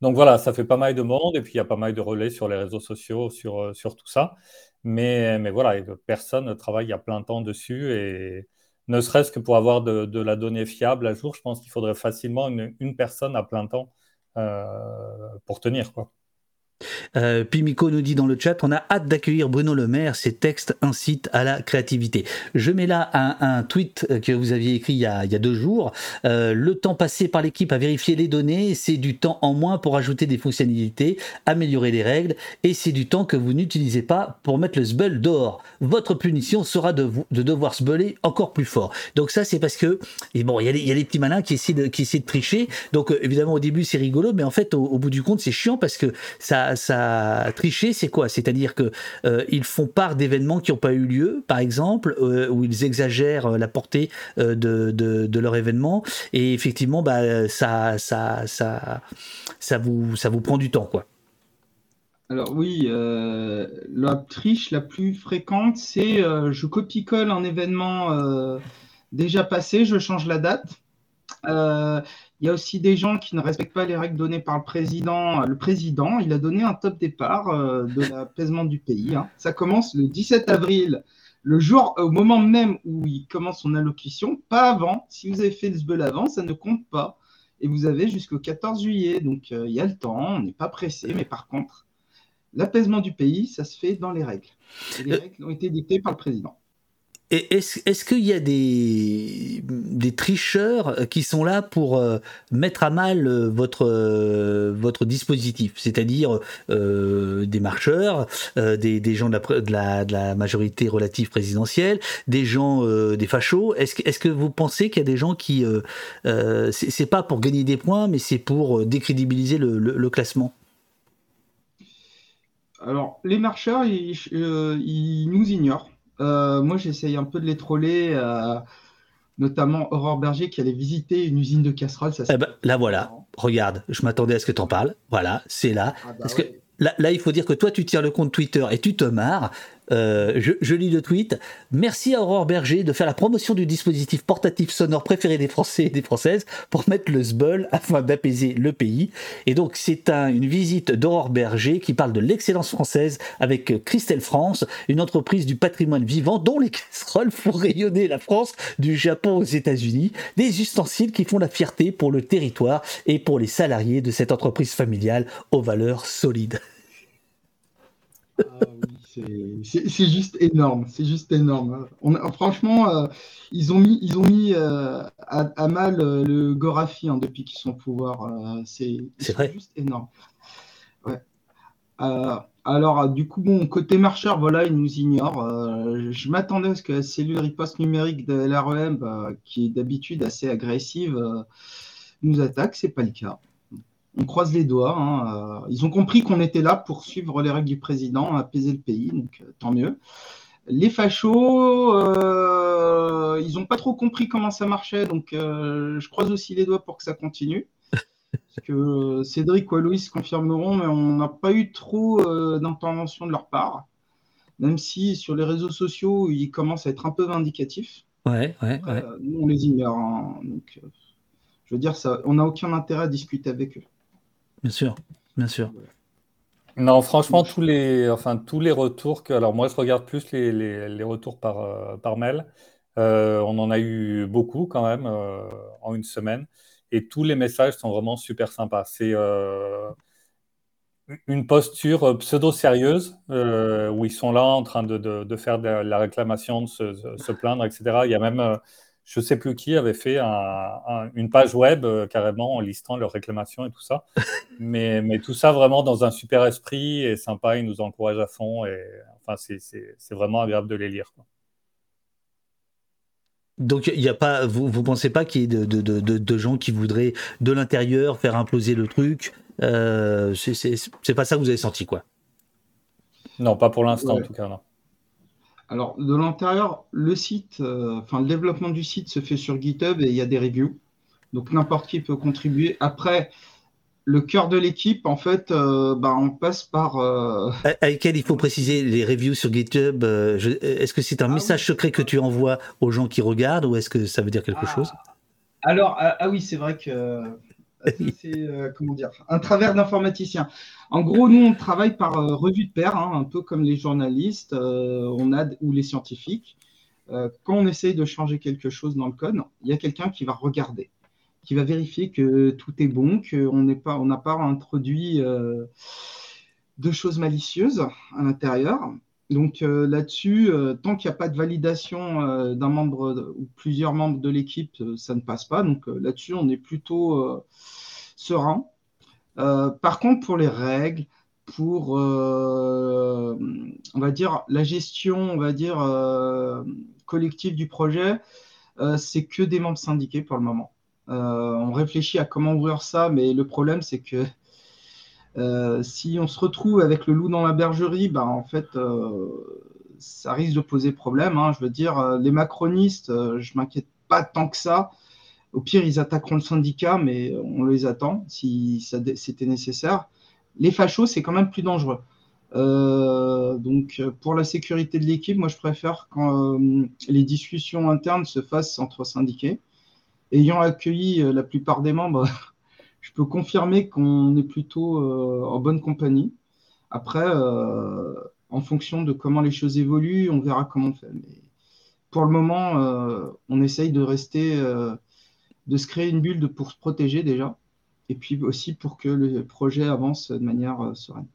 [SPEAKER 5] Donc voilà, ça fait pas mal de monde et puis il y a pas mal de relais sur les réseaux sociaux sur, euh, sur tout ça. Mais, mais voilà, personne ne travaille à plein temps dessus et ne serait-ce que pour avoir de, la donnée fiable à jour, je pense qu'il faudrait facilement une, personne à plein temps euh, pour tenir. Quoi.
[SPEAKER 2] Euh, Pimico nous dit dans le chat, on a hâte d'accueillir Bruno Le Maire, ses textes incitent à la créativité. Je mets là un, tweet que vous aviez écrit il y a, deux jours. Euh, le temps passé par l'équipe à vérifier les données, c'est du temps en moins pour ajouter des fonctionnalités, améliorer les règles, et c'est du temps que vous n'utilisez pas pour mettre le sbull dehors. Votre punition sera de, de devoir sbuller encore plus fort. Donc ça, c'est parce que, et bon, il y, a les, petits malins qui essaient de, qui essaient de tricher. Donc euh, évidemment, au début, c'est rigolo, mais en fait, au bout du compte, c'est chiant parce que ça ça, c'est quoi? C'est-à-dire que ils font part d'événements qui n'ont pas eu lieu, par exemple, où ils exagèrent la portée de, de, leur événement, et effectivement, bah, ça, ça, ça, ça vous, ça vous prend du temps, quoi.
[SPEAKER 4] Alors oui, euh, la triche la plus fréquente, c'est euh, je copie-colle un événement euh, déjà passé, je change la date. Il y a aussi des gens qui ne respectent pas les règles données par le président. Le président, il a donné un top départ de l'apaisement du pays. Hein. Ça commence le 17 avril, le jour, au moment même où il commence son allocution, pas avant. Si vous avez fait le sbeul avant, ça ne compte pas. Et vous avez jusqu'au 14 juillet, donc il y a le temps, on n'est pas pressé, mais par contre, L'apaisement du pays, ça se fait dans les règles. les euh, règles ont été dictées par le président.
[SPEAKER 2] Est-ce est qu'il y a des, des, tricheurs qui sont là pour euh, mettre à mal euh, votre, votre dispositif? C'est-à-dire des marcheurs, des, gens de la, de, la, majorité relative présidentielle, des gens, des fachos? Est-ce est que vous pensez qu'il y a des gens qui. c'est pas pour gagner des points, mais c'est pour décrédibiliser le, le classement?
[SPEAKER 4] Alors, les marcheurs, ils, euh, nous ignorent. Euh, moi, j'essaye un peu de les troller, euh, notamment Aurore Berger qui allait visiter une usine de casseroles.
[SPEAKER 2] Ça, eh ben, là, voilà. Regarde, je m'attendais à ce que tu en parles. Voilà, c'est là. Ah bah Parce que là, là, il faut dire que toi, tu tiens le compte Twitter et tu te marres. Euh, je, lis le tweet. Merci à Aurore Berger de faire la promotion du dispositif portatif sonore préféré des Français et des Françaises pour mettre le sbul afin d'apaiser le pays. Et donc, c'est un, une visite d'Aurore Berger qui parle de l'excellence française avec Christelle France, une entreprise du patrimoine vivant dont les [laughs] casseroles font rayonner la France du Japon aux États-Unis. Des ustensiles qui font la fierté pour le territoire et pour les salariés de cette entreprise familiale aux valeurs solides.
[SPEAKER 4] Ah c'est juste énorme, c'est juste énorme. On franchement, euh, ils ont mis, ils ont mis euh, à, mal euh, le Gorafi hein, depuis qu'ils sont au pouvoir. c'est juste énorme. alors, du coup, bon, côté marcheur, voilà, ils nous ignorent. je m'attendais à ce que la cellule riposte numérique de l'REM, bah, qui est d'habitude assez agressive, nous attaque. C'est pas le cas on croise les doigts. Hein, euh, ils ont compris qu'on était là pour suivre les règles du président, apaiser le pays, donc euh, tant mieux. Les fachos, euh, ils n'ont pas trop compris comment ça marchait, donc je croise aussi les doigts pour que ça continue. Parce que Cédric ou Aloïs confirmeront, mais on n'a pas eu trop d'intervention de leur part. Même si sur les réseaux sociaux, ils commencent à être un peu vindicatifs.
[SPEAKER 2] Ouais, ouais, ouais.
[SPEAKER 4] nous, on les ignore. Hein, donc, je veux dire, ça, on n'a aucun intérêt à discuter avec eux.
[SPEAKER 2] Bien sûr, bien sûr.
[SPEAKER 5] Non, franchement, tous les, enfin, tous les retours que. Alors, moi, je regarde plus les, les, retours par, euh, par mail. Euh, on en a eu beaucoup quand même euh, en une semaine. Et tous les messages sont vraiment super sympas. C'est une posture pseudo-sérieuse où ils sont là en train de, de, faire de la réclamation, de se, plaindre, etc. Il y a même je ne sais plus qui avait fait une page web euh, carrément en listant leurs réclamations et tout ça. [laughs] mais, mais, tout ça vraiment dans un super esprit et sympa, ils nous encouragent à fond. Et, enfin, c'est vraiment agréable de les lire.
[SPEAKER 2] Donc il y a pas, vous ne pensez pas qu'il y ait de, de, de, de, gens qui voudraient de l'intérieur faire imploser le truc euh, C'est pas ça que vous avez senti quoi?
[SPEAKER 5] Non, pas pour l'instant en tout cas non.
[SPEAKER 4] Alors, de l'intérieur, le site, euh, enfin, le développement du site se fait sur GitHub et il y a des reviews. Donc, n'importe qui peut contribuer. Après, le cœur de l'équipe, en fait, euh, bah, on passe par. Euh...
[SPEAKER 2] Avec il faut préciser les reviews sur GitHub. Euh, est-ce que c'est un ah message secret que tu envoies aux gens qui regardent ou est-ce que ça veut dire quelque ah. chose?
[SPEAKER 4] Alors, ah, ah, oui, c'est vrai que c'est dire un travers d'informaticien. En gros, nous, on travaille par euh, revue de pair, hein, un peu comme les journalistes euh, on a, ou les scientifiques. Euh, quand on essaye de changer quelque chose dans le code, il y a quelqu'un qui va regarder, qui va vérifier que tout est bon, qu'on n'a pas, on pas introduit de choses malicieuses à l'intérieur. Donc là-dessus, tant qu'il n'y a pas de validation d'un membre ou plusieurs membres de l'équipe, ça ne passe pas. Donc là-dessus, on est plutôt serein. Euh, par contre, pour les règles, pour, euh, on va dire, la gestion, on va dire, euh, collective du projet, c'est que des membres syndiqués pour le moment. on réfléchit à comment ouvrir ça, mais le problème, c'est que si on se retrouve avec le loup dans la bergerie, bah, en fait, ça risque de poser problème. Hein. Je veux dire, les macronistes, je m'inquiète pas tant que ça. Au pire, ils attaqueront le syndicat, mais on les attend si c'était nécessaire. Les fachos, c'est quand même plus dangereux. Euh, donc, pour la sécurité de l'équipe, moi, je préfère quand euh, les discussions internes se fassent entre syndiqués. Ayant accueilli euh, la plupart des membres, je peux confirmer qu'on est plutôt en bonne compagnie. Après, en fonction de comment les choses évoluent, on verra comment on fait. Mais pour le moment, on essaye de rester, de se créer une bulle pour se protéger déjà, et puis aussi pour que le projet avance de manière sereine.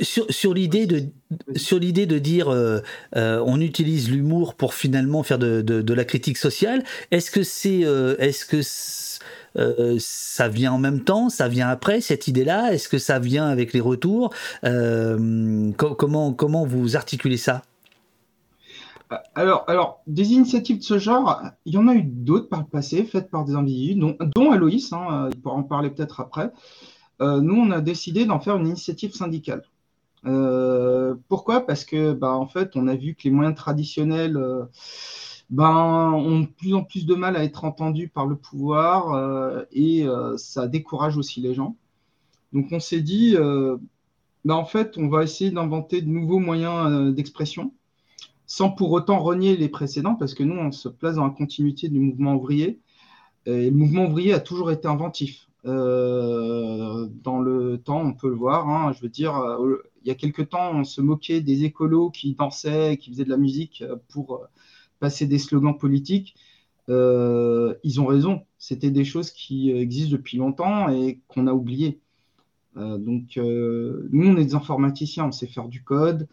[SPEAKER 2] Sur, l'idée de de dire euh, euh, on utilise l'humour pour finalement faire de, la critique sociale est-ce que c'est euh, est-ce que ça vient en même temps ça vient après cette idée là est-ce que ça vient avec les retours comment comment vous articulez ça?
[SPEAKER 4] Alors, alors, des initiatives de ce genre, il y en a eu d'autres par le passé, faites par des individus, dont, dont Aloïs, hein, il pourra en parler peut-être après. nous, on a décidé d'en faire une initiative syndicale. Euh, pourquoi? Parce que, bah, en fait, on a vu que les moyens traditionnels euh, ben, ont de plus en plus de mal à être entendus par le pouvoir euh, et ça décourage aussi les gens. Donc, on s'est dit, bah, en fait, on va essayer d'inventer de nouveaux moyens d'expression sans pour autant renier les précédents, parce que nous, on se place dans la continuité du mouvement ouvrier. Et le mouvement ouvrier a toujours été inventif. dans le temps, on peut le voir. Hein, je veux dire, il y a quelques temps, on se moquait des écolos qui dansaient, qui faisaient de la musique euh, pour euh, passer des slogans politiques. Euh, ils ont raison. C'était des choses qui existent depuis longtemps et qu'on a oubliées. donc, nous, on est des informaticiens, on sait faire du code.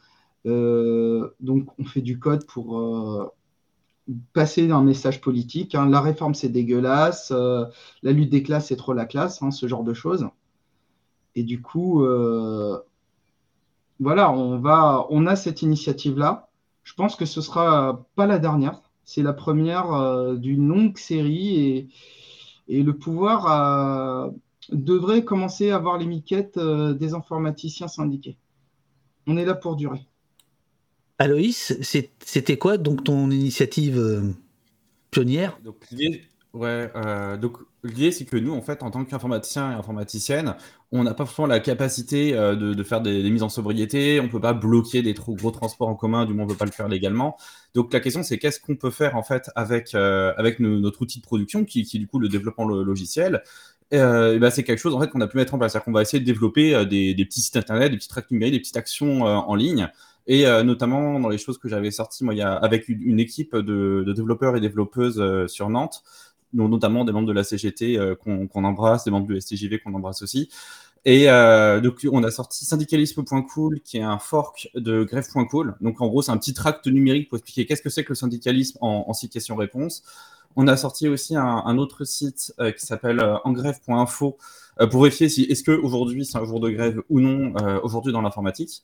[SPEAKER 4] donc, on fait du code pour passer un message politique. Hein. La réforme, c'est dégueulasse. la lutte des classes, c'est trop la classe, hein, ce genre de choses. Et du coup, voilà, on, va, on a cette initiative-là. Je pense que ce sera pas la dernière. C'est la première euh, d'une longue série et, le pouvoir euh, devrait commencer à avoir les miquettes euh, des informaticiens syndiqués. On est là pour durer.
[SPEAKER 2] Aloïs, c'était quoi donc ton initiative pionnière?
[SPEAKER 3] Ouais, euh, donc l'idée c'est que nous, en fait, en tant qu'informaticiens et informaticiennes, on n'a pas forcément la capacité euh, de, faire des, mises en sobriété, on peut pas bloquer des trop gros transports en commun, du moins on peut pas le faire légalement. Donc la question c'est qu'est-ce qu'on peut faire en fait avec, euh, avec notre outil de production qui, est du coup le développement logiciel. et ben, c'est quelque chose en fait qu'on a pu mettre en place, c'est-à-dire qu'on va essayer de développer des, petits sites internet, des petits tracks numériques, des petites actions en ligne et notamment dans les choses que j'avais sorties, moi, avec une, équipe de, de, développeurs et développeuses sur Nantes, notamment des membres de la CGT euh, qu'on embrasse, des membres du STJV qu'on embrasse aussi. Et euh, donc, on a sorti syndicalisme.cool, qui est un fork de grève.cool. Donc, en gros, c'est un petit tract numérique pour expliquer qu'est-ce que c'est que le syndicalisme en, en six questions-réponses. On a sorti aussi un, autre site euh, qui s'appelle engrève.info pour vérifier si est-ce que aujourd'hui c'est un jour de grève ou non aujourd'hui dans l'informatique.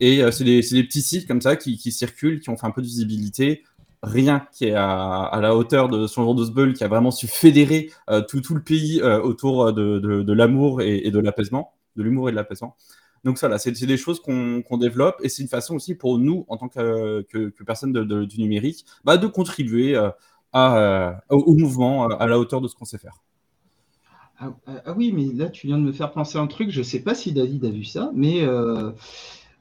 [SPEAKER 3] Et c'est des, des, petits sites comme ça qui, qui, circulent, qui ont fait un peu de visibilité rien qui est à, la hauteur de son de Sbull qui a vraiment su fédérer euh, tout, le pays euh, autour de, de, l'amour et, de l'apaisement, de l'humour et de l'apaisement. Donc ça, c'est des choses qu'on développe et c'est une façon aussi pour nous, en tant que, que, du numérique, bah, de contribuer euh, au, mouvement à la hauteur de ce qu'on sait faire.
[SPEAKER 4] Ah, ah, oui, mais là, tu viens de me faire penser un truc. Je ne sais pas si David a vu ça, mais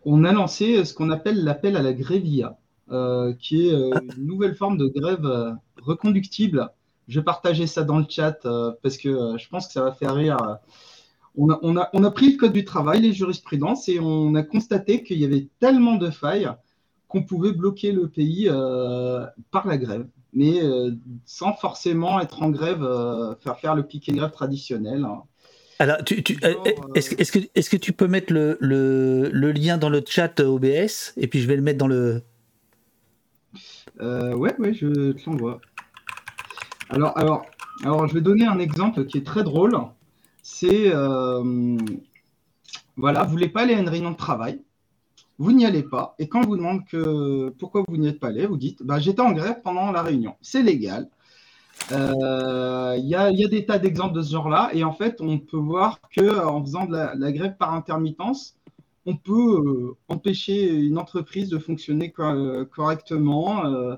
[SPEAKER 4] on a lancé ce qu'on appelle l'appel à la grévia. Euh, qui est euh, [laughs] une nouvelle forme de grève euh, reconductible. Je vais partager ça dans le chat parce que je pense que ça va faire rire. On a, on, a, on a, pris le code du travail, les jurisprudences, et on a constaté qu'il y avait tellement de failles qu'on pouvait bloquer le pays par la grève, mais sans forcément être en grève, faire faire le piquet grève traditionnel.
[SPEAKER 2] Alors, tu, tu, est-ce, est que, est que, tu peux mettre le, le, le, lien dans le chat OBS et puis je vais le mettre dans le,
[SPEAKER 4] ouais, ouais, je te l'envoie. Alors, alors, je vais donner un exemple qui est très drôle. C'est, euh, voilà, vous voulez pas aller à une réunion de travail, vous n'y allez pas, et quand on vous demande pourquoi vous n'y êtes pas allé, vous dites, bah, j'étais en grève pendant la réunion. C'est légal. Euh, Il y, a, des tas d'exemples de ce genre-là. Et en fait, on peut voir qu'en faisant de la grève par intermittence, on peut euh, empêcher une entreprise de fonctionner co- correctement. Euh,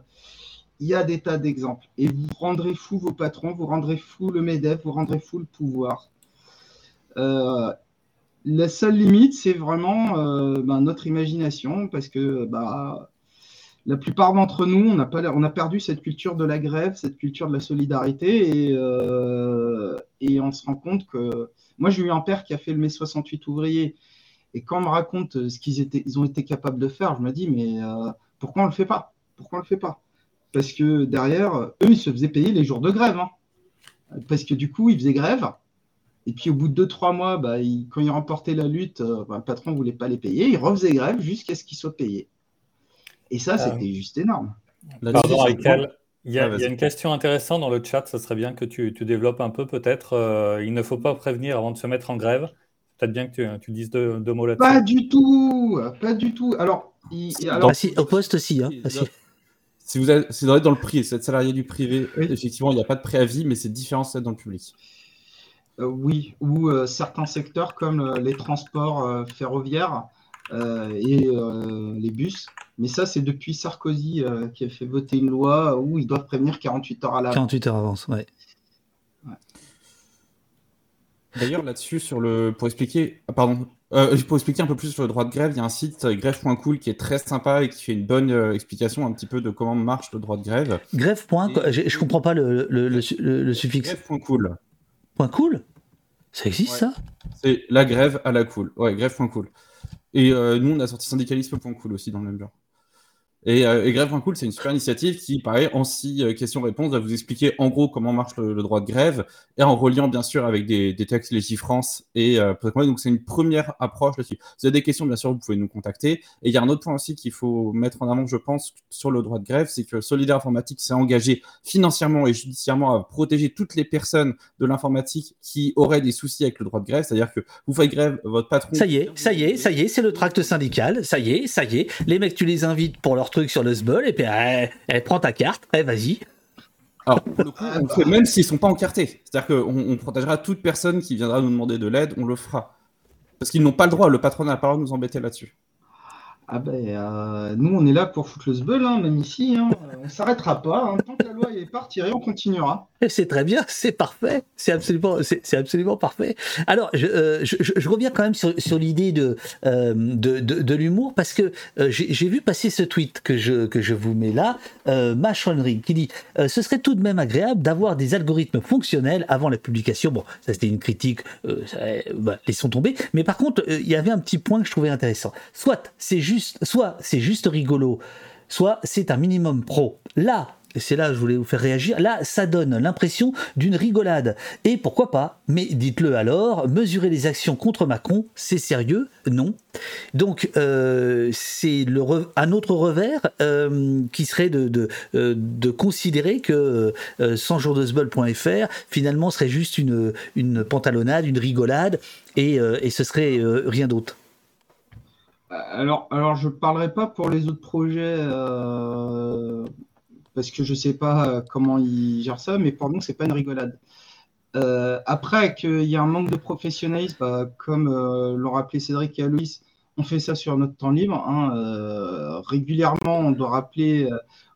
[SPEAKER 4] il y a des tas d'exemples. Et vous rendrez fou vos patrons, vous rendrez fou le MEDEF, vous rendrez fou le pouvoir. Euh, la seule limite, c'est vraiment euh, ben, notre imagination, parce que bah, la plupart d'entre nous, on, a perdu cette culture de la grève, cette culture de la solidarité, et, euh, et on se rend compte que... Moi, j'ai eu un père qui a fait le mai 68 ouvrier, et quand on me raconte ce qu'ils étaient, ils ont été capables de faire, je me dis, mais euh, pourquoi on ne le fait pas? Pourquoi on le fait pas? Parce que derrière, eux, ils se faisaient payer les jours de grève. hein. Parce que du coup, ils faisaient grève. Et puis au bout de 2-3 mois, bah, ils- quand ils remportaient la lutte, euh, bah, le patron ne voulait pas les payer. Ils refaisaient grève jusqu'à ce qu'ils soient payés. Et ça,
[SPEAKER 5] Ah.
[SPEAKER 4] c'était juste énorme.
[SPEAKER 5] Pardon, Michael. Il y, a,
[SPEAKER 3] Ah,
[SPEAKER 5] il y a une question intéressante dans le chat, ce serait bien que tu, tu développes un peu peut-être. Euh, il ne faut pas prévenir avant de se mettre en grève. Peut-être bien que tu, tu dises deux, deux mots
[SPEAKER 4] Pas
[SPEAKER 5] là-dessus.
[SPEAKER 4] du tout, pas du tout. Alors, il- alors
[SPEAKER 2] Ah si, au poste aussi. Hein. Ah, si.
[SPEAKER 3] Si vous êtes, si vous êtes dans le privé, si vous êtes salarié du privé,
[SPEAKER 4] Oui.
[SPEAKER 3] effectivement, il n'y a pas de préavis, mais c'est différent dans le public.
[SPEAKER 4] euh, oui, ou euh, certains secteurs comme euh, les transports euh, ferroviaires euh, et euh, les bus. Mais ça, c'est depuis Sarkozy euh, qui a fait voter une loi où ils doivent prévenir 48 heures à l'avance.
[SPEAKER 2] 48 heures avance, ouais.
[SPEAKER 3] D'ailleurs, là-dessus, sur le, pour expliquer, ah, pardon, Euh, pour expliquer un peu plus sur le droit de grève, il y a un site euh, grève.cool qui est très sympa et qui fait une bonne euh, explication un petit peu de comment marche le droit de grève.
[SPEAKER 2] Grève.
[SPEAKER 3] Et-
[SPEAKER 2] je, je comprends pas le, le, le, le- le suffixe.
[SPEAKER 3] Grève.cool.
[SPEAKER 2] Point cool Ça existe
[SPEAKER 3] Ouais.
[SPEAKER 2] ça?
[SPEAKER 3] C'est la grève à la cool. Ouais, grève.cool. Et euh, nous, on a sorti syndicalisme.cool aussi dans le même genre. Et, euh, grève.cool, c'est une super initiative qui, pareil, en six euh, questions-réponses, va vous expliquer en gros comment marche le, le droit de grève et en reliant bien sûr avec des, des textes légifrance et euh, donc c'est une première approche là-dessus. Si vous avez des questions, bien sûr, vous pouvez nous contacter. Et il y a un autre point aussi qu'il faut mettre en avant, je pense, sur le droit de grève, c'est que Solidaire Informatique s'est engagé financièrement et judiciairement à protéger toutes les personnes de l'informatique qui auraient des soucis avec le droit de grève. C'est-à-dire que vous faites grève, votre patron.
[SPEAKER 2] Ça y est, ça y est, ça y est, c'est le tract syndical. Ça y est, ça y est. Les mecs, tu les invites pour leur truc sur le SBOL et puis, eh, eh, prends ta carte, eh, vas-y.
[SPEAKER 3] Alors, pour le coup, on le fait même s'ils sont pas encartés. C'est-à-dire qu'on on protégera toute personne qui viendra nous demander de l'aide, on le fera. Parce qu'ils n'ont pas le droit, le patron n'a pas le droit de nous embêter là-dessus.
[SPEAKER 4] Ah ben, euh, nous, on est là pour foutre le sbeul, hein, même ici. Hein. On ne s'arrêtera pas. hein. Tant que la loi n'est pas retirée, on continuera. [laughs]
[SPEAKER 2] C'est très bien, c'est parfait, c'est absolument, c'est absolument parfait. Alors, je, euh, je, reviens quand même sur, l'idée de, euh, de, de, de l'humour parce que euh, j'ai vu passer ce tweet que je, que je vous mets là, euh, Machonnerie, qui dit Ce serait tout de même agréable d'avoir des algorithmes fonctionnels avant la publication. Bon, ça c'était une critique, bah, laissons tomber. Mais par contre, il y avait un petit point que je trouvais intéressant. Soit c'est juste, soit c'est juste rigolo, soit c'est un minimum pro. Là, et c'est là que je voulais vous faire réagir, là, ça donne l'impression d'une rigolade. Et pourquoi pas Mais dites-le alors, mesurer les actions contre Macron, c'est sérieux Non. Donc, euh, c'est un autre revers euh, qui serait de, de, euh, de considérer que euh, 100jours-de-sbol.fr, finalement, serait juste une, pantalonnade, une rigolade, et, ce serait rien d'autre.
[SPEAKER 4] Alors, alors je ne parlerai pas pour les autres projets parce que je ne sais pas euh, comment ils gèrent ça, mais pour nous, ce n'est pas une rigolade. Euh, après, qu'il y a un manque de professionnalisme, bah, comme euh, l'ont rappelé Cédric et Aloïs, on fait ça sur notre temps libre. hein. Euh, régulièrement, on doit rappeler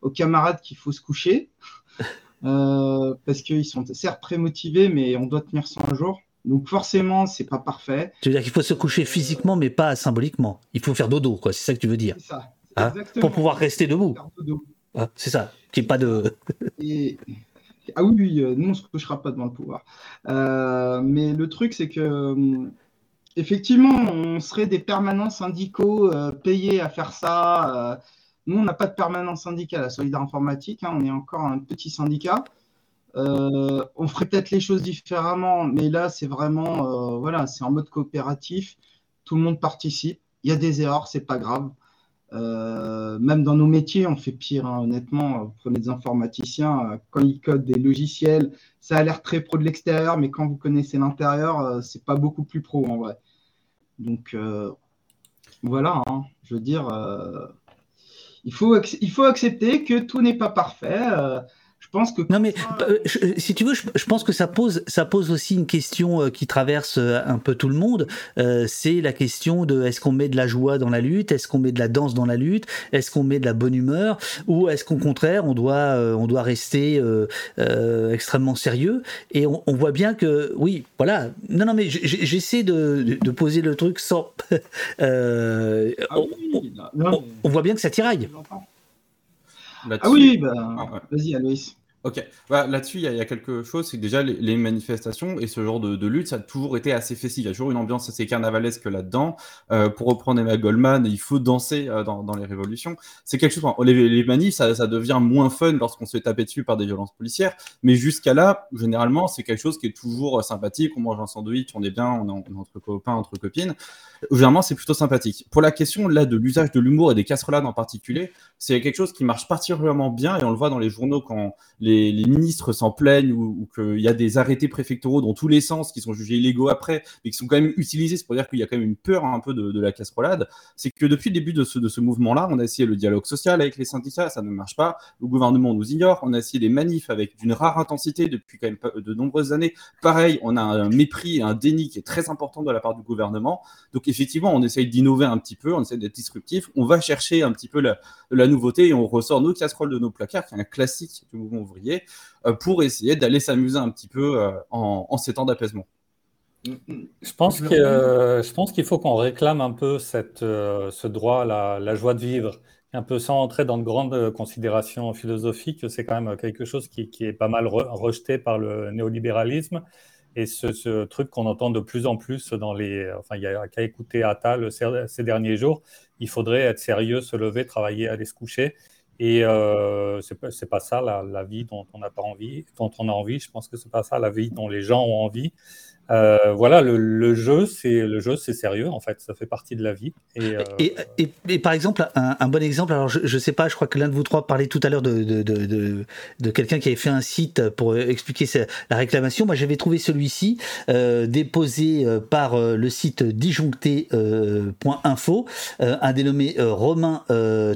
[SPEAKER 4] aux camarades qu'il faut se coucher [laughs] parce qu'ils sont certes très motivés, mais on doit tenir 100 jours. Donc forcément, c'est pas parfait.
[SPEAKER 2] Tu veux dire qu'il faut se coucher physiquement, mais pas symboliquement. Il faut faire dodo, quoi. C'est ça que tu veux dire.
[SPEAKER 4] C'est ça.
[SPEAKER 2] Hein,
[SPEAKER 4] Exactement.
[SPEAKER 2] pour pouvoir rester debout. Ah, c'est ça. Qu'il n'y ait pas de.
[SPEAKER 4] Ah oui, oui, euh, nous, on ne se couchera pas devant le pouvoir. Euh, mais le truc, c'est que, hum, effectivement, on serait des permanents syndicaux euh, payés à faire ça. euh. nous, on n'a pas de permanent syndical à Solidaire Informatique. hein, on est encore un petit syndicat. Euh, on ferait peut-être les choses différemment, mais là, c'est vraiment, euh, voilà, c'est en mode coopératif. Tout le monde participe. Il y a des erreurs, c'est pas grave. Euh, même dans nos métiers, on fait pire, hein, honnêtement. Vous prenez des informaticiens, euh, quand ils codent des logiciels, ça a l'air très pro de l'extérieur, mais quand vous connaissez l'intérieur, euh, c'est pas beaucoup plus pro en vrai. Donc euh, voilà, hein, je veux dire, euh, il, faut il faut accepter que tout n'est pas parfait. Euh, je pense que
[SPEAKER 2] non mais euh, si tu veux, je, pense que ça pose ça pose aussi une question euh, qui traverse euh, un peu tout le monde. c'est la question de est-ce qu'on met de la joie dans la lutte, est-ce qu'on met de la danse dans la lutte, est-ce qu'on met de la bonne humeur, ou est-ce qu'au contraire on doit on doit rester extrêmement sérieux? Et on, voit bien que oui, voilà. Non non mais j'essaie de, de, poser le truc sans. [laughs] ah on, on, voit bien que ça tiraille.
[SPEAKER 4] Ah oui, bah, ah, vas-y, Aloïs.
[SPEAKER 3] Ok, bah, là-dessus, il y, a quelque chose, c'est que déjà les, manifestations et ce genre de, lutte, ça a toujours été assez festif. Il y a toujours une ambiance assez carnavalesque là-dedans. Euh, pour reprendre Emma Goldman, il faut danser euh, dans, les révolutions. C'est quelque chose. Les, les manifs, ça, devient moins fun lorsqu'on se fait taper dessus par des violences policières. Mais jusqu'à là, généralement, c'est quelque chose qui est toujours euh, sympathique. On mange un sandwich, on est bien, on est, entre copains, entre copines. Généralement, c'est plutôt sympathique. Pour la question là de l'usage de l'humour et des casserolades en particulier, c'est quelque chose qui marche particulièrement bien et on le voit dans les journaux quand les les, ministres s'en plaignent ou, qu'il y a des arrêtés préfectoraux dans tous les sens qui sont jugés illégaux après, mais qui sont quand même utilisés, c'est pour dire qu'il y a quand même une peur un peu de, la casserolade, c'est que depuis le début de ce, de ce mouvement-là, on a essayé le dialogue social avec les syndicats, ça ne marche pas, le gouvernement nous ignore, on a essayé des manifs avec d'une rare intensité depuis quand même de nombreuses années, pareil, on a un mépris et un déni qui est très important de la part du gouvernement, donc effectivement, on essaye d'innover un petit peu, on essaie d'être disruptif, on va chercher un petit peu la, la nouveauté et on ressort nos casseroles de nos placards, qui est un classique du mouvement ouvrier euh, pour essayer d'aller s'amuser un petit peu euh, en, ces temps d'apaisement.
[SPEAKER 5] Je pense que euh, je pense qu'il faut qu'on réclame un peu cette, ce droit à la, joie de vivre, un peu sans entrer dans de grandes considérations philosophiques. C'est quand même quelque chose qui, est pas mal rejeté par le néolibéralisme et ce, truc qu'on entend de plus en plus dans les. Enfin, il n'y a qu'à écouter Attal ces derniers jours. Il faudrait être sérieux, se lever, travailler, aller se coucher. Et euh, c'est pas, pas ça la, vie dont on n'a pas envie, dont on a envie. Je pense que c'est pas ça la vie dont les gens ont envie. Euh, voilà, le, jeu, c'est le jeu, c'est sérieux en fait, ça fait partie de la vie. Et, euh,
[SPEAKER 2] par exemple, un, bon exemple. Alors, je, ne sais pas, je crois que l'un de vous trois parlait tout à l'heure de, de, de, de quelqu'un qui avait fait un site pour expliquer la réclamation. Moi, j'avais trouvé celui-ci euh, déposé par le site disjoncté.info, un dénommé Romain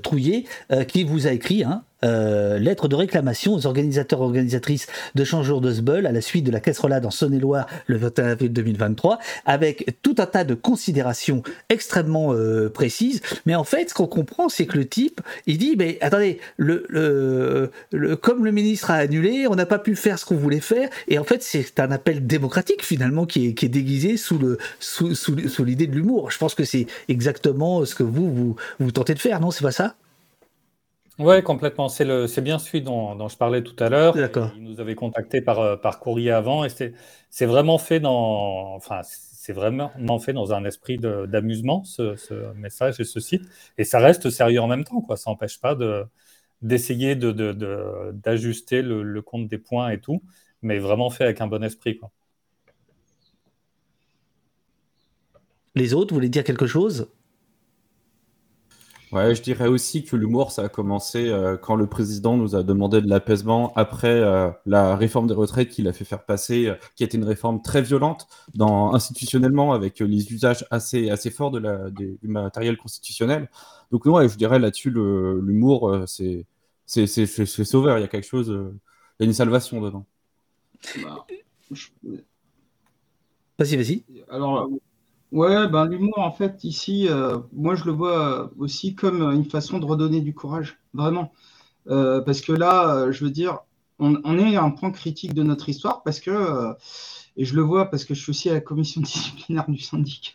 [SPEAKER 2] Trouillet, qui vous a écrit. Hein, euh, lettre de réclamation aux organisateurs et organisatrices de Changeur de Sbeul à la suite de la casserolade en Saône-et-Loire le 21 avril 2023, avec tout un tas de considérations extrêmement euh, précises. Mais en fait, ce qu'on comprend, c'est que le type, il dit, mais attendez, le, le, comme le ministre a annulé, on n'a pas pu faire ce qu'on voulait faire. Et en fait, c'est un appel démocratique finalement qui est, qui est déguisé sous le sous, sous, sous l'idée de l'humour. Je pense que c'est exactement ce que vous, vous, vous tentez de faire, non? C'est pas ça?
[SPEAKER 5] Oui, complètement. C'est le, c'est bien celui dont, dont je parlais tout à l'heure.
[SPEAKER 2] D'accord.
[SPEAKER 5] Il nous avait contacté par, euh, par courrier avant et c'est, c'est vraiment fait dans, enfin, c'est vraiment fait dans un esprit d'amusement, ce, ce, message et ce site. Et ça reste sérieux en même temps, quoi. Ça n'empêche pas de, d'essayer de, de, de, d'ajuster le, le, compte des points et tout, mais vraiment fait avec un bon esprit, quoi.
[SPEAKER 2] Les autres, vous voulez dire quelque chose?
[SPEAKER 3] Ouais, je dirais aussi que l'humour, ça a commencé euh, quand le président nous a demandé de l'apaisement après euh, la réforme des retraites qu'il a fait faire passer, euh, qui était une réforme très violente dans, institutionnellement avec les usages assez, assez forts de la, du matériel constitutionnel. Donc, ouais, je dirais là-dessus, l'humour, c'est c'est sauveur. Il y a quelque chose, il y a une salvation dedans.
[SPEAKER 2] Bah, vas-y, vas-y.
[SPEAKER 4] Alors, Ouais, ben l'humour, en fait, ici, euh, moi, je le vois aussi comme une façon de redonner du courage, vraiment. Euh, parce que là, euh, je veux dire, on, est à un point critique de notre histoire parce que, et je le vois parce que je suis aussi à la commission [laughs] disciplinaire du syndicat,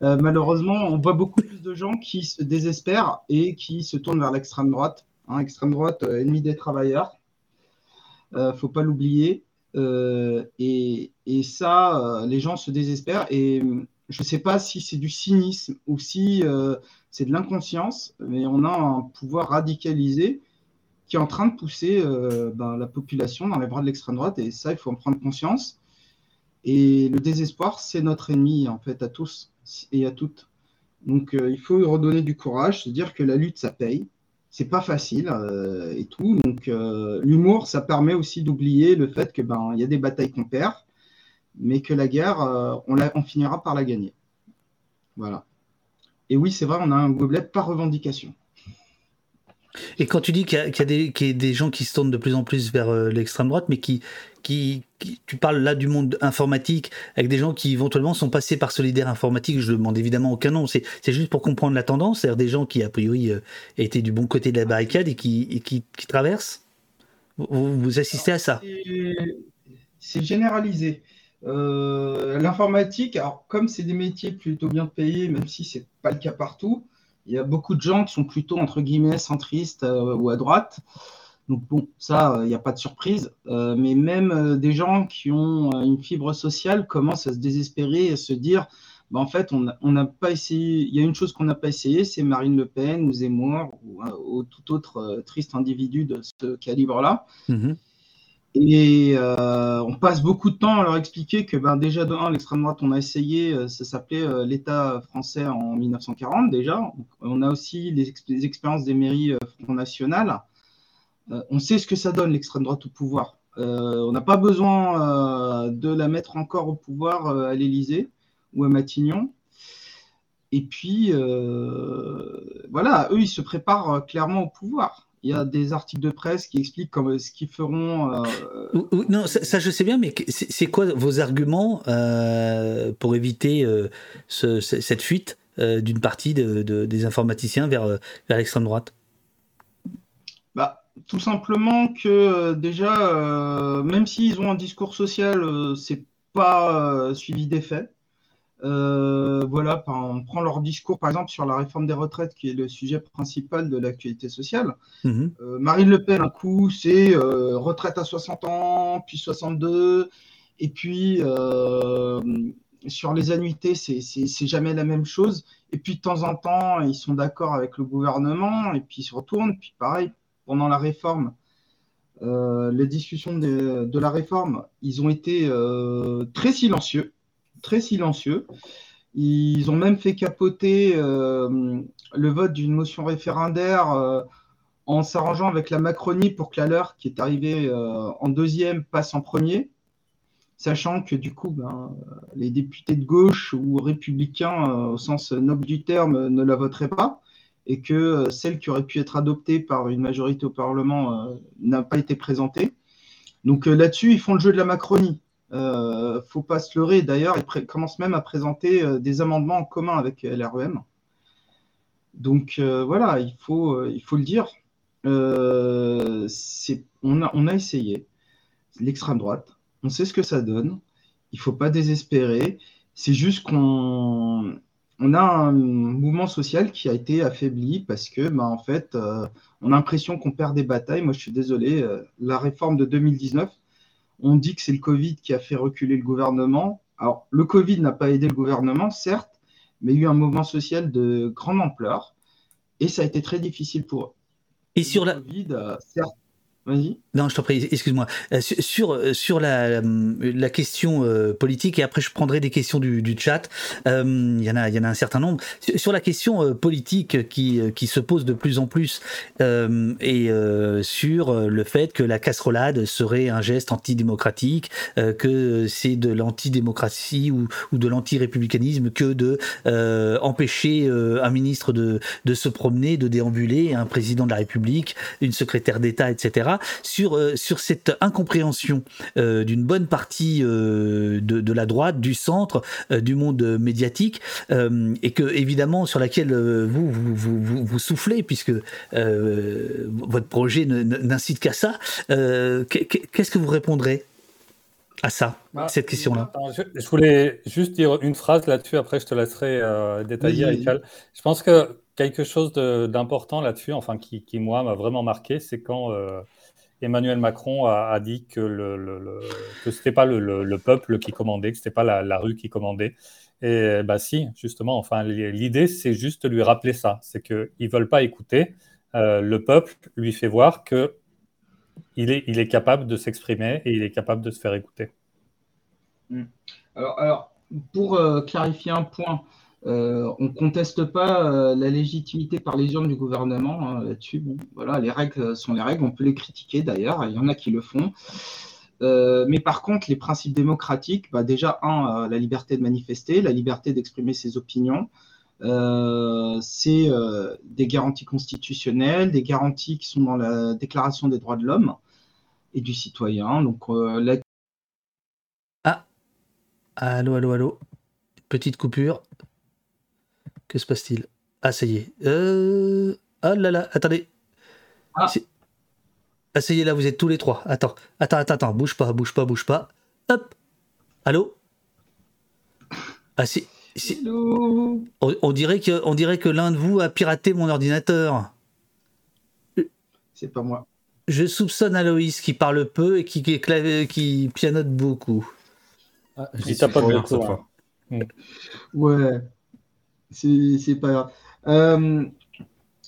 [SPEAKER 4] malheureusement, on voit beaucoup plus de gens qui se désespèrent et qui se tournent vers l'extrême droite. Hein, extrême droite, ennemi des travailleurs. faut pas l'oublier. et, et, ça, les gens se désespèrent. Et je ne sais pas si c'est du cynisme ou si euh, c'est de l'inconscience, mais on a un pouvoir radicalisé qui est en train de pousser euh, ben, la population dans les bras de l'extrême droite, et ça, il faut en prendre conscience. Et le désespoir, c'est notre ennemi, en fait, à tous et à toutes. Donc, euh, il faut redonner du courage, se dire que la lutte, ça paye. C'est pas facile et tout. Donc, l'humour, ça permet aussi d'oublier le fait que ben, il y a des batailles qu'on perd, mais que la guerre, euh, on, on, finira par la gagner. Voilà. Et oui, c'est vrai, on a un gobelet par revendication.
[SPEAKER 2] Et quand tu dis qu'il y, y, a des gens qui se tournent de plus en plus vers euh, l'extrême droite, mais qui, qui, tu parles là du monde informatique, avec des gens qui éventuellement sont passés par Solidaire Informatique, je ne demande évidemment aucun nom, c'est juste pour comprendre la tendance, c'est-à-dire des gens qui a priori euh, étaient du bon côté de la barricade et qui, et qui, qui, traversent? Vous, vous, assistez à ça?
[SPEAKER 4] C'est généralisé. Euh, l'informatique, alors comme c'est des métiers plutôt bien payés, même si c'est pas le cas partout, il y a beaucoup de gens qui sont plutôt entre guillemets centristes euh, ou à droite. Donc bon, ça, il n'y a pas de surprise. Euh, mais même des gens qui ont une fibre sociale commencent à se désespérer et à se dire, bah, en fait, on n'a pas essayé. Il y a une chose qu'on n'a pas essayé, c'est Marine Le Pen ou Zemmour ou, ou tout autre triste individu de ce calibre-là. Mmh et euh, on passe beaucoup de temps à leur expliquer que ben, déjà de l'extrême droite, on a essayé, euh, ça s'appelait euh, l'État français en 1940 déjà. On a aussi les, expériences des mairies Front National. on sait ce que ça donne l'extrême droite au pouvoir. on n'a pas besoin de la mettre encore au pouvoir à l'Élysée ou à Matignon. Et puis, voilà, eux, ils se préparent clairement au pouvoir il y a des articles de presse qui expliquent comme, ce qu'ils feront.
[SPEAKER 2] Euh, non, ça, je sais bien, mais c'est quoi vos arguments euh, pour éviter euh, cette fuite d'une partie des informaticiens vers, vers l'extrême droite?
[SPEAKER 4] Bah, Tout simplement que déjà, même s'ils ont un discours social, c'est pas suivi des faits. Euh, voilà, on prend leur discours, par exemple, sur la réforme des retraites, qui est le sujet principal de l'actualité sociale. Mhm. Euh, Marine Le Pen, un coup, c'est euh, retraite à 60 ans, puis 62, et puis sur les annuités, c'est jamais la même chose. Et puis de temps en temps, ils sont d'accord avec le gouvernement, et puis ils se retournent. Puis pareil, pendant la réforme, les discussions de, de, la réforme, ils ont été très silencieux très silencieux. Ils ont même fait capoter euh, le vote d'une motion référendaire euh, en s'arrangeant avec la Macronie pour que la leur, qui est arrivée euh, en deuxième, passe en premier, sachant que du coup, ben, les députés de gauche ou républicains, au sens noble du terme, ne la voteraient pas, et que celle qui aurait pu être adoptée par une majorité au Parlement n'a pas été présentée. Donc là-dessus, ils font le jeu de la Macronie. Euh, faut pas se leurrer. D'ailleurs, ils commencent même à présenter euh, des amendements en commun avec LREM. Donc euh, voilà, il faut, euh, il faut le dire. on, a, essayé l'extrême droite. On sait ce que ça donne. Il faut pas désespérer. C'est juste qu'on on a un mouvement social qui a été affaibli parce que, bah, en fait, on a l'impression qu'on perd des batailles. Moi, je suis désolé. la réforme de 2019, on dit que c'est le Covid qui a fait reculer le gouvernement. Alors, le Covid n'a pas aidé le gouvernement, certes, mais il y a eu un mouvement social de grande ampleur et ça a été très difficile pour eux.
[SPEAKER 2] Et sur la.
[SPEAKER 4] Covid, euh, certes, Vas-y.
[SPEAKER 2] Non, je t'en prie, excuse-moi. Euh, sur, euh, sur la, la question euh, politique, et après je prendrai des questions du, du chat, il, y en a, y en a un certain nombre. Sur la question politique qui, qui se pose de plus en plus, et sur le fait que la casserolade serait un geste antidémocratique, que c'est de l'antidémocratie ou, ou de l'anti-républicanisme que de empêcher un ministre de, de se promener, de déambuler, un président de la République, une secrétaire d'État, etc euh, sur cette incompréhension euh, d'une bonne partie euh, de, la droite, du centre, du monde médiatique, et que évidemment sur laquelle vous vous, vous, soufflez, puisque votre projet n'incite qu'à ça. Qu'est-ce que vous répondrez à ça, bah, cette question-là?
[SPEAKER 5] je, voulais juste dire une phrase là-dessus, après je te laisserai détailler, Je pense que quelque chose d'important là-dessus, enfin qui, qui moi m'a vraiment marqué, c'est quand Emmanuel Macron a, dit que, le, ce n'était pas le, peuple qui commandait, que ce n'était pas la, rue qui commandait. Et bah si, justement, enfin, l'idée, c'est juste de lui rappeler ça. C'est qu'ils veulent pas écouter. Euh, le peuple lui fait voir est, il est capable de s'exprimer et il est capable de se faire écouter.
[SPEAKER 4] Hmm. Alors, alors pour euh, clarifier un point, euh, on ne conteste pas euh, la légitimité par les urnes du gouvernement hein, là-dessus. Voilà, les règles sont les règles. On peut les critiquer d'ailleurs. Il y en a qui le font. Euh, mais par contre, les principes démocratiques, bah déjà, un, la liberté de manifester, la liberté d'exprimer ses opinions, Euh, c'est euh, des garanties constitutionnelles, des garanties qui sont dans la Déclaration des droits de l'homme et du citoyen. Euh.
[SPEAKER 2] Ah, allô, allô, allô. Petite coupure. Que se passe-t-il? Ah, ça y est. Euh... Oh là là, attendez.
[SPEAKER 4] Ah.
[SPEAKER 2] C'est- Ah, ça y est, là, vous êtes tous les trois. Attends, attends, attends, attends. Bouge pas, bouge pas, bouge pas. Hop. Allô? Ah, si. On, on dirait que, on dirait que l'un de vous a piraté mon ordinateur.
[SPEAKER 4] C'est pas moi.
[SPEAKER 2] Je soupçonne Aloïs qui parle peu et qui, qui, qui pianote beaucoup.
[SPEAKER 5] Ah,
[SPEAKER 3] Il
[SPEAKER 5] J'y tape pas beaucoup.
[SPEAKER 3] cette
[SPEAKER 5] hein.
[SPEAKER 3] fois.
[SPEAKER 4] Ouais, c'est pas grave. Euh,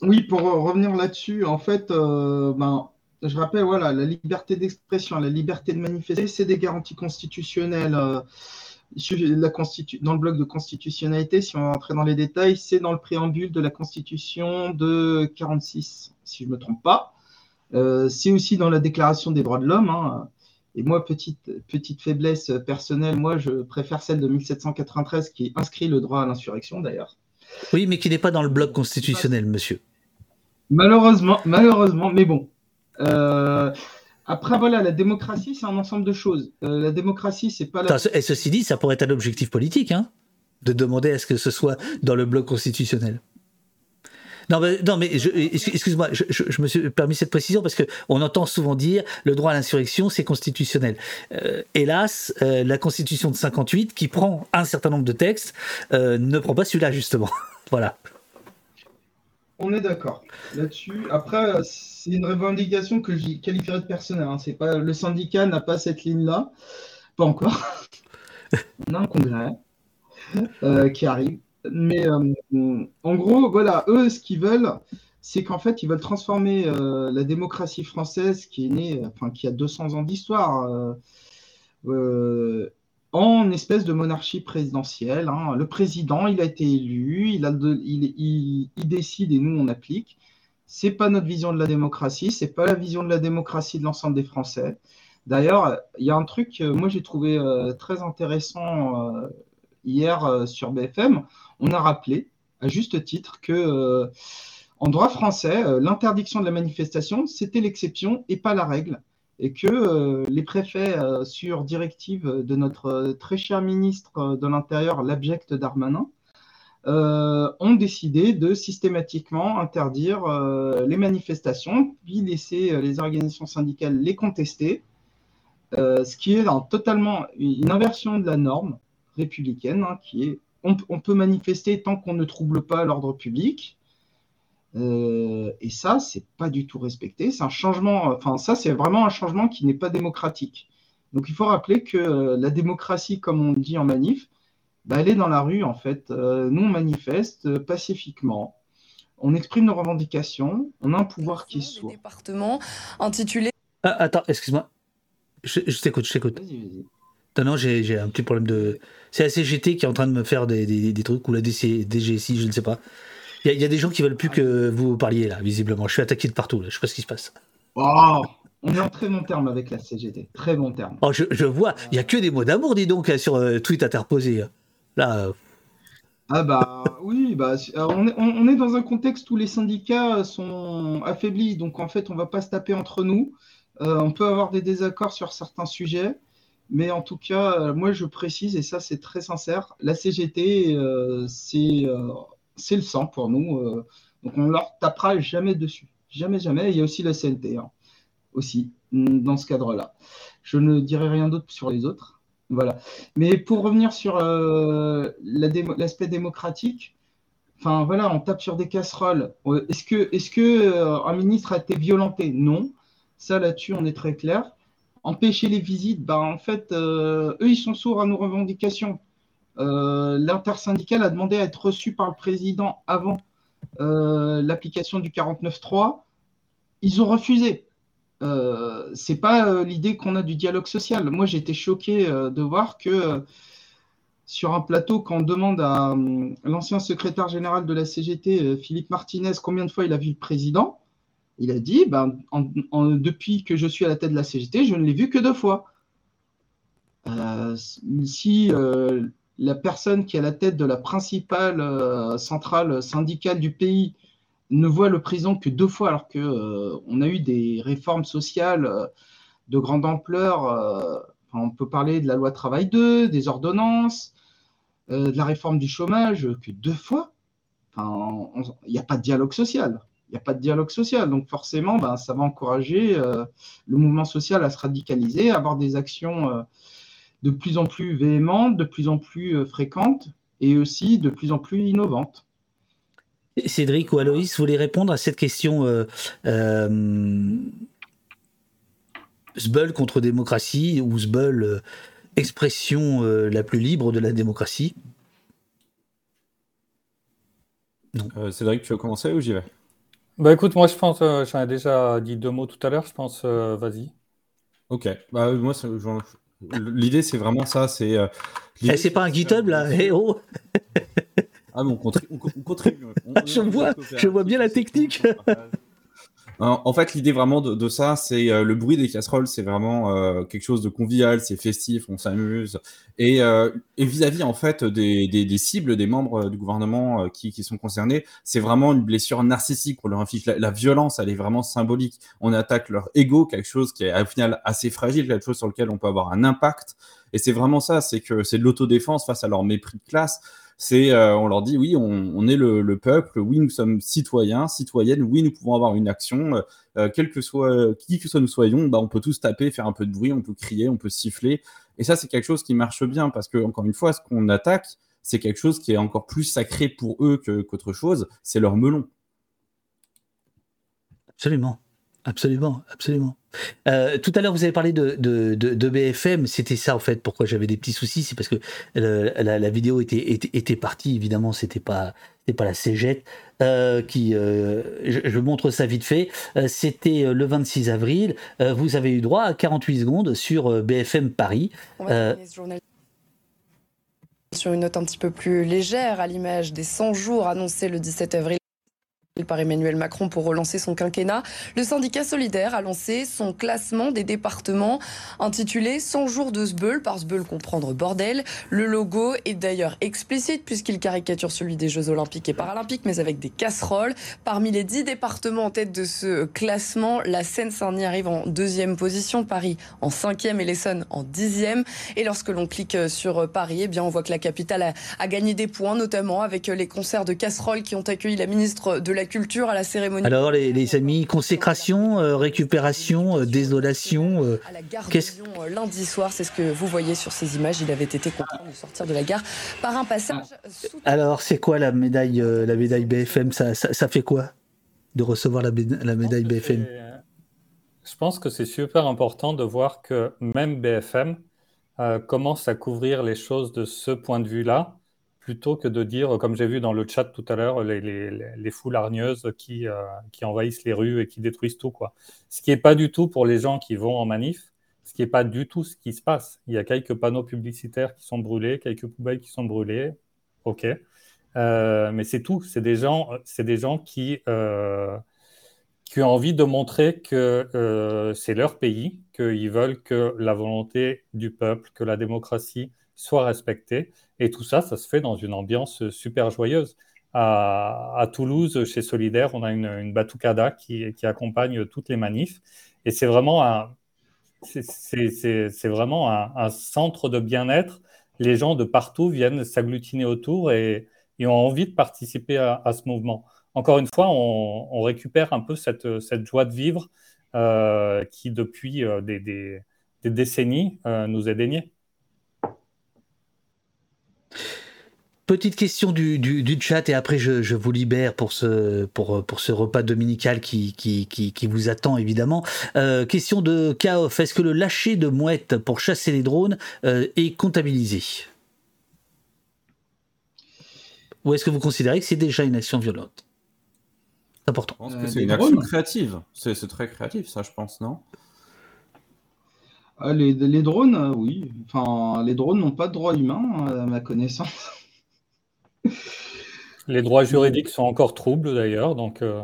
[SPEAKER 4] oui, pour revenir là-dessus, en fait, euh, ben, je rappelle, voilà, la liberté d'expression, la liberté de manifester, c'est des garanties constitutionnelles. euh, dans le bloc de constitutionnalité, si on va rentrer dans les détails, c'est dans le préambule de la Constitution de 46, si je ne me trompe pas. C'est aussi dans la Déclaration des droits de l'homme. hein. Et moi, petite, petite faiblesse personnelle, moi, je préfère celle de 1793 qui inscrit le droit à l'insurrection, d'ailleurs.
[SPEAKER 2] Oui, mais qui n'est pas dans le bloc constitutionnel, monsieur.
[SPEAKER 4] Malheureusement, malheureusement, mais bon. Euh, après, voilà, la démocratie, c'est un ensemble de choses. Euh, la démocratie, c'est pas la...
[SPEAKER 2] Et ceci dit, ça pourrait être un objectif politique, hein, de demander à ce que ce soit dans le bloc constitutionnel. Non, mais, non, mais excuse-moi, je, je- je me suis permis cette précision parce que on entend souvent dire le droit à l'insurrection, c'est constitutionnel. Euh, hélas, euh, la Constitution de 58, qui prend un certain nombre de textes, euh, ne prend pas celui-là, justement. [laughs] voilà.
[SPEAKER 4] On est d'accord là-dessus. Après, c'est une revendication que je qualifierais de personnelle. hein. C'est pas le syndicat n'a pas cette ligne-là, pas encore. [laughs] On a un congrès qui arrive, mais euh, en gros, voilà, eux, ce qu'ils veulent, c'est qu'en fait, ils veulent transformer euh, la démocratie française, qui est née, enfin, qui a 200 ans d'histoire. euh, euh, en espèce de monarchie présidentielle. hein. Le président, il a été élu, il, décide et nous, on applique. C'est pas notre vision de la démocratie, c'est pas la vision de la démocratie de l'ensemble des Français. D'ailleurs, il y a un truc, euh, moi j'ai trouvé euh, très intéressant euh, hier euh, sur BFM. On a rappelé, à juste titre, que euh, en droit français, euh, l'interdiction de la manifestation, c'était l'exception et pas la règle et que les préfets, sur directive de notre très cher ministre de l'Intérieur, l'abject Darmanin, ont décidé de systématiquement interdire les manifestations, puis laisser les organisations syndicales les contester, ce qui est totalement une inversion de la norme républicaine, hein, qui est on, on peut manifester tant qu'on ne trouble pas l'ordre public. Euh, et ça, c'est pas du tout respecté. C'est un changement, enfin, ça, c'est vraiment un changement qui n'est pas démocratique. Donc, il faut rappeler que euh, la démocratie, comme on dit en manif, bah, elle est dans la rue, en fait. Euh, nous, on manifeste euh, pacifiquement. On exprime nos revendications. On a un pouvoir qui est sourd.
[SPEAKER 7] départements intitulé
[SPEAKER 2] Ah, attends, excuse-moi. Je, je t'écoute, je t'écoute.
[SPEAKER 4] Vas-y, vas-y.
[SPEAKER 2] Non, non, j'ai un petit problème de. C'est la CGT qui est en train de me faire des, des- des trucs, ou la DC, DGSI, je ne sais pas. Il y, a- il y a des gens qui veulent plus que vous parliez là, visiblement. Je suis attaqué de partout, là. je sais pas ce qui se passe.
[SPEAKER 4] Oh, on est en très bon terme avec la CGT. Très bon terme.
[SPEAKER 2] Oh, je, je vois, il y a que des mots d'amour, dis donc, là, sur euh, tweet interposé. Là, euh,
[SPEAKER 4] Ah bah oui, bah, alors, on, est, on- on est dans un contexte où les syndicats sont affaiblis, donc en fait on va pas se taper entre nous. Euh, on peut avoir des désaccords sur certains sujets, mais en tout cas, euh, moi je précise, et ça c'est très sincère, la CGT euh, c'est euh, c'est le sang pour nous, euh, donc on leur tapera jamais dessus, jamais, jamais. Il y a aussi la CNT, hein, aussi, mm, dans ce cadre-là. Je ne dirai rien d'autre sur les autres. Voilà. Mais pour revenir sur l'aspect démocratique, enfin voilà, on tape sur des casseroles. Est-ce que, est-ce que euh, un ministre a été violenté? Non. Ça là-dessus, on est très clair. Empêcher les visites, bah, en fait, euh, eux, ils sont sourds à nos revendications. Euh, L'intersyndicale a demandé à être reçu par le président avant euh, l'application du 49.3. Ils ont refusé. Euh, c'est pas l'idée qu'on a du dialogue social. Moi, été choqué de voir que sur un plateau, quand on demande à euh, l'ancien secrétaire général de la CGT, Philippe Martinez, combien de fois il a vu le président, il a dit ben, en- en- depuis que je suis à la tête de la CGT, je ne l'ai vu que deux fois. Euh, si euh, la personne qui est à la tête de la principale euh, centrale syndicale du pays ne voit le président que deux fois, alors qu'on a eu des réformes sociales de grande ampleur. on peut parler de la loi travail 2, des ordonnances, de la réforme du chômage, que deux fois. Il n'y a pas de dialogue social n'y a pas de dialogue social. Donc forcément, ben, ça va encourager euh, le mouvement social à se radicaliser, à avoir des actions euh, de plus en plus véhémentes, de plus en plus euh, fréquentes et aussi de plus en plus innovantes.
[SPEAKER 2] Cédric ou Aloïs, vous voulez répondre à cette question Sbull contre démocratie ou Sbull expression la plus libre de la démocratie?
[SPEAKER 3] Non. Cédric, tu veux commencer ou j'y vais?
[SPEAKER 5] Bah écoute, moi je pense, euh, j'en ai déjà dit deux mots tout à l'heure, je pense, euh, vas-y.
[SPEAKER 3] Ok, bah moi l'idée c'est vraiment ça, c'est. Euh,
[SPEAKER 2] eh, c'est pas un GitHub là, eh oh
[SPEAKER 3] Ah mais on, contribue. [laughs]
[SPEAKER 2] Je vois, je vois bien la technique.
[SPEAKER 3] En fait, l'idée vraiment de, ça, c'est euh, le bruit des casseroles, c'est vraiment euh, quelque chose de convivial, c'est festif, on s'amuse. Et euh, vis-à-vis en fait des, cibles, des membres du gouvernement qui, sont concernés, c'est vraiment une blessure narcissique pour leur inflige. La, violence, elle est vraiment symbolique. On attaque leur ego, quelque chose qui est au final assez fragile, quelque chose sur lequel on peut avoir un impact. Et c'est vraiment ça, c'est que c'est de l'autodéfense face à leur mépris de classe c'est euh, on leur dit oui, on, est le, peuple, oui, nous sommes citoyens, citoyennes, oui, nous pouvons avoir une action, euh, euh, quel que soit qui que soit nous soyons, bah, on peut tous taper, faire un peu de bruit, on peut crier, on peut siffler. Et ça, c'est quelque chose qui marche bien parce que encore une fois, ce qu'on attaque, c'est quelque chose qui est encore plus sacré pour eux qu'autre chose, c'est leur melon.
[SPEAKER 2] Absolument. Absolument, absolument. Euh, tout à l'heure, vous avez parlé de, de, BFM. C'était ça, en fait, pourquoi j'avais des petits soucis. C'est parce que la, vidéo était, était, partie. Évidemment, c'était pas, pas la cégette. Euh, qui, euh, je, montre ça vite fait. c'était le 26 avril. vous avez eu droit à 48 secondes sur BFM Paris.
[SPEAKER 7] sur une note un petit peu plus légère, à l'image des 100 jours annoncés le 17 avril par Emmanuel Macron pour relancer son quinquennat, le syndicat solidaire a lancé son classement des départements intitulé 100 jours de Sbeul, par Sbeul comprendre bordel. Le logo est d'ailleurs explicite puisqu'il caricature celui des Jeux olympiques et paralympiques mais avec des casseroles. Parmi les 10 départements en tête de ce classement, la Seine-Saint-Denis arrive en deuxième position, Paris en cinquième et l'Essonne en dixième. Et lorsque l'on clique sur Paris, eh bien on voit que la capitale a, a gagné des points, notamment avec les concerts de casseroles qui ont accueilli la ministre de la culture à la cérémonie.
[SPEAKER 2] Alors, les, amis, consécration, euh, récupération, euh, désolation.
[SPEAKER 7] Euh, à la gare de lundi soir, c'est ce que vous voyez sur ces images. Il avait été contraint de sortir de la gare par un passage.
[SPEAKER 2] Alors, c'est quoi la médaille, la médaille BFM ça, ça, fait quoi de recevoir la, la médaille BFM
[SPEAKER 5] Je pense que c'est super important de voir que même BFM commence à couvrir les choses de ce point de vue-là plutôt que de dire, comme j'ai vu dans le chat tout à l'heure, les, les, foules hargneuses qui, euh, qui, envahissent les rues et qui détruisent tout. Quoi. Ce qui n'est pas du tout pour les gens qui vont en manif, ce qui n'est pas du tout ce qui se passe. Il y a quelques panneaux publicitaires qui sont brûlés, quelques poubelles qui sont brûlées, ok. Euh, mais c'est tout. C'est des gens, c'est des gens qui, euh, qui ont envie de montrer que c'est leur pays, qu'ils veulent que la volonté du peuple, que la démocratie soit respectée. Et tout ça, ça se fait dans une ambiance super joyeuse. À, Toulouse, chez Solidaire, on a une, une batucada qui, accompagne toutes les manifs. Et c'est vraiment un, c'est vraiment un, centre de bien-être. Les gens de partout viennent s'agglutiner autour et, ont envie de participer à, ce mouvement. Encore une fois, on, récupère un peu cette, cette joie de vivre euh, qui, depuis euh, des, décennies, euh, nous est déniée.
[SPEAKER 2] Petite question du, du, chat et après je, vous libère pour ce, pour, pour ce repas dominical qui, qui, qui, vous attend évidemment. Euh, question de Kaof, est-ce que le lâcher de mouettes pour chasser les drones euh, est comptabilisé? Ou est-ce que vous considérez que c'est déjà une action violente? C'est important.
[SPEAKER 3] Je pense que c'est une action créative. C'est très créatif ça je pense, non?
[SPEAKER 4] Ah, les, les, drones, oui. Enfin, les drones n'ont pas de droit humain, à ma connaissance. [laughs]
[SPEAKER 5] Les droits juridiques sont encore troubles d'ailleurs, donc. Euh,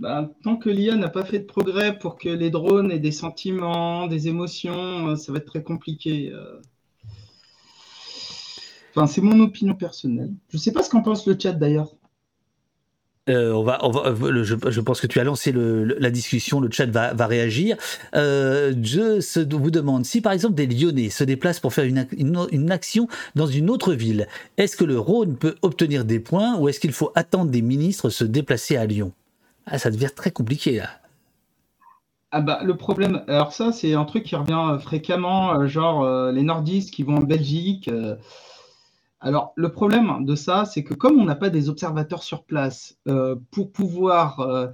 [SPEAKER 4] bah, tant que l'IA n'a pas fait de progrès pour que les drones aient des sentiments, des émotions, euh, ça va être très compliqué. Euh. Enfin, c'est mon opinion personnelle. Je sais pas ce qu'en pense le chat d'ailleurs.
[SPEAKER 2] Euh, on va, euh, je, pense que tu as lancé la discussion, le chat va, réagir. Euh, je vous demande si par exemple des Lyonnais se déplacent pour faire une action dans une autre ville, est-ce que le Rhône peut obtenir des points ou est-ce qu'il faut attendre des ministres se déplacer à Lyon? Ah, ça devient très compliqué là.
[SPEAKER 4] Ah bah, le problème, alors ça c'est un truc qui revient fréquemment, genre les nordistes qui vont en Belgique. Alors, le problème de ça, c'est que comme on n'a pas des observateurs sur place euh, pour pouvoir euh,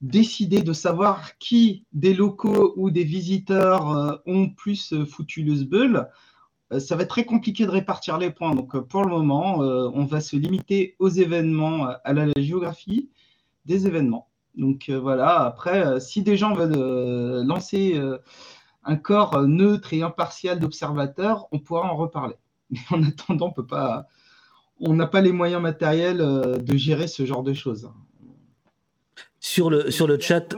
[SPEAKER 4] décider de savoir qui des locaux ou des visiteurs euh, ont plus foutu le sbull, ça va être très compliqué de répartir les points. Donc, pour le moment, on va se limiter aux événements, à la, géographie des événements. Donc, voilà, après, si des gens veulent lancer un corps neutre et impartial d'observateurs, on pourra en reparler. Mais [laughs] en attendant, on peut pas, on n'a pas les moyens matériels euh, de gérer ce genre de choses.
[SPEAKER 2] Sur le, sur le chat,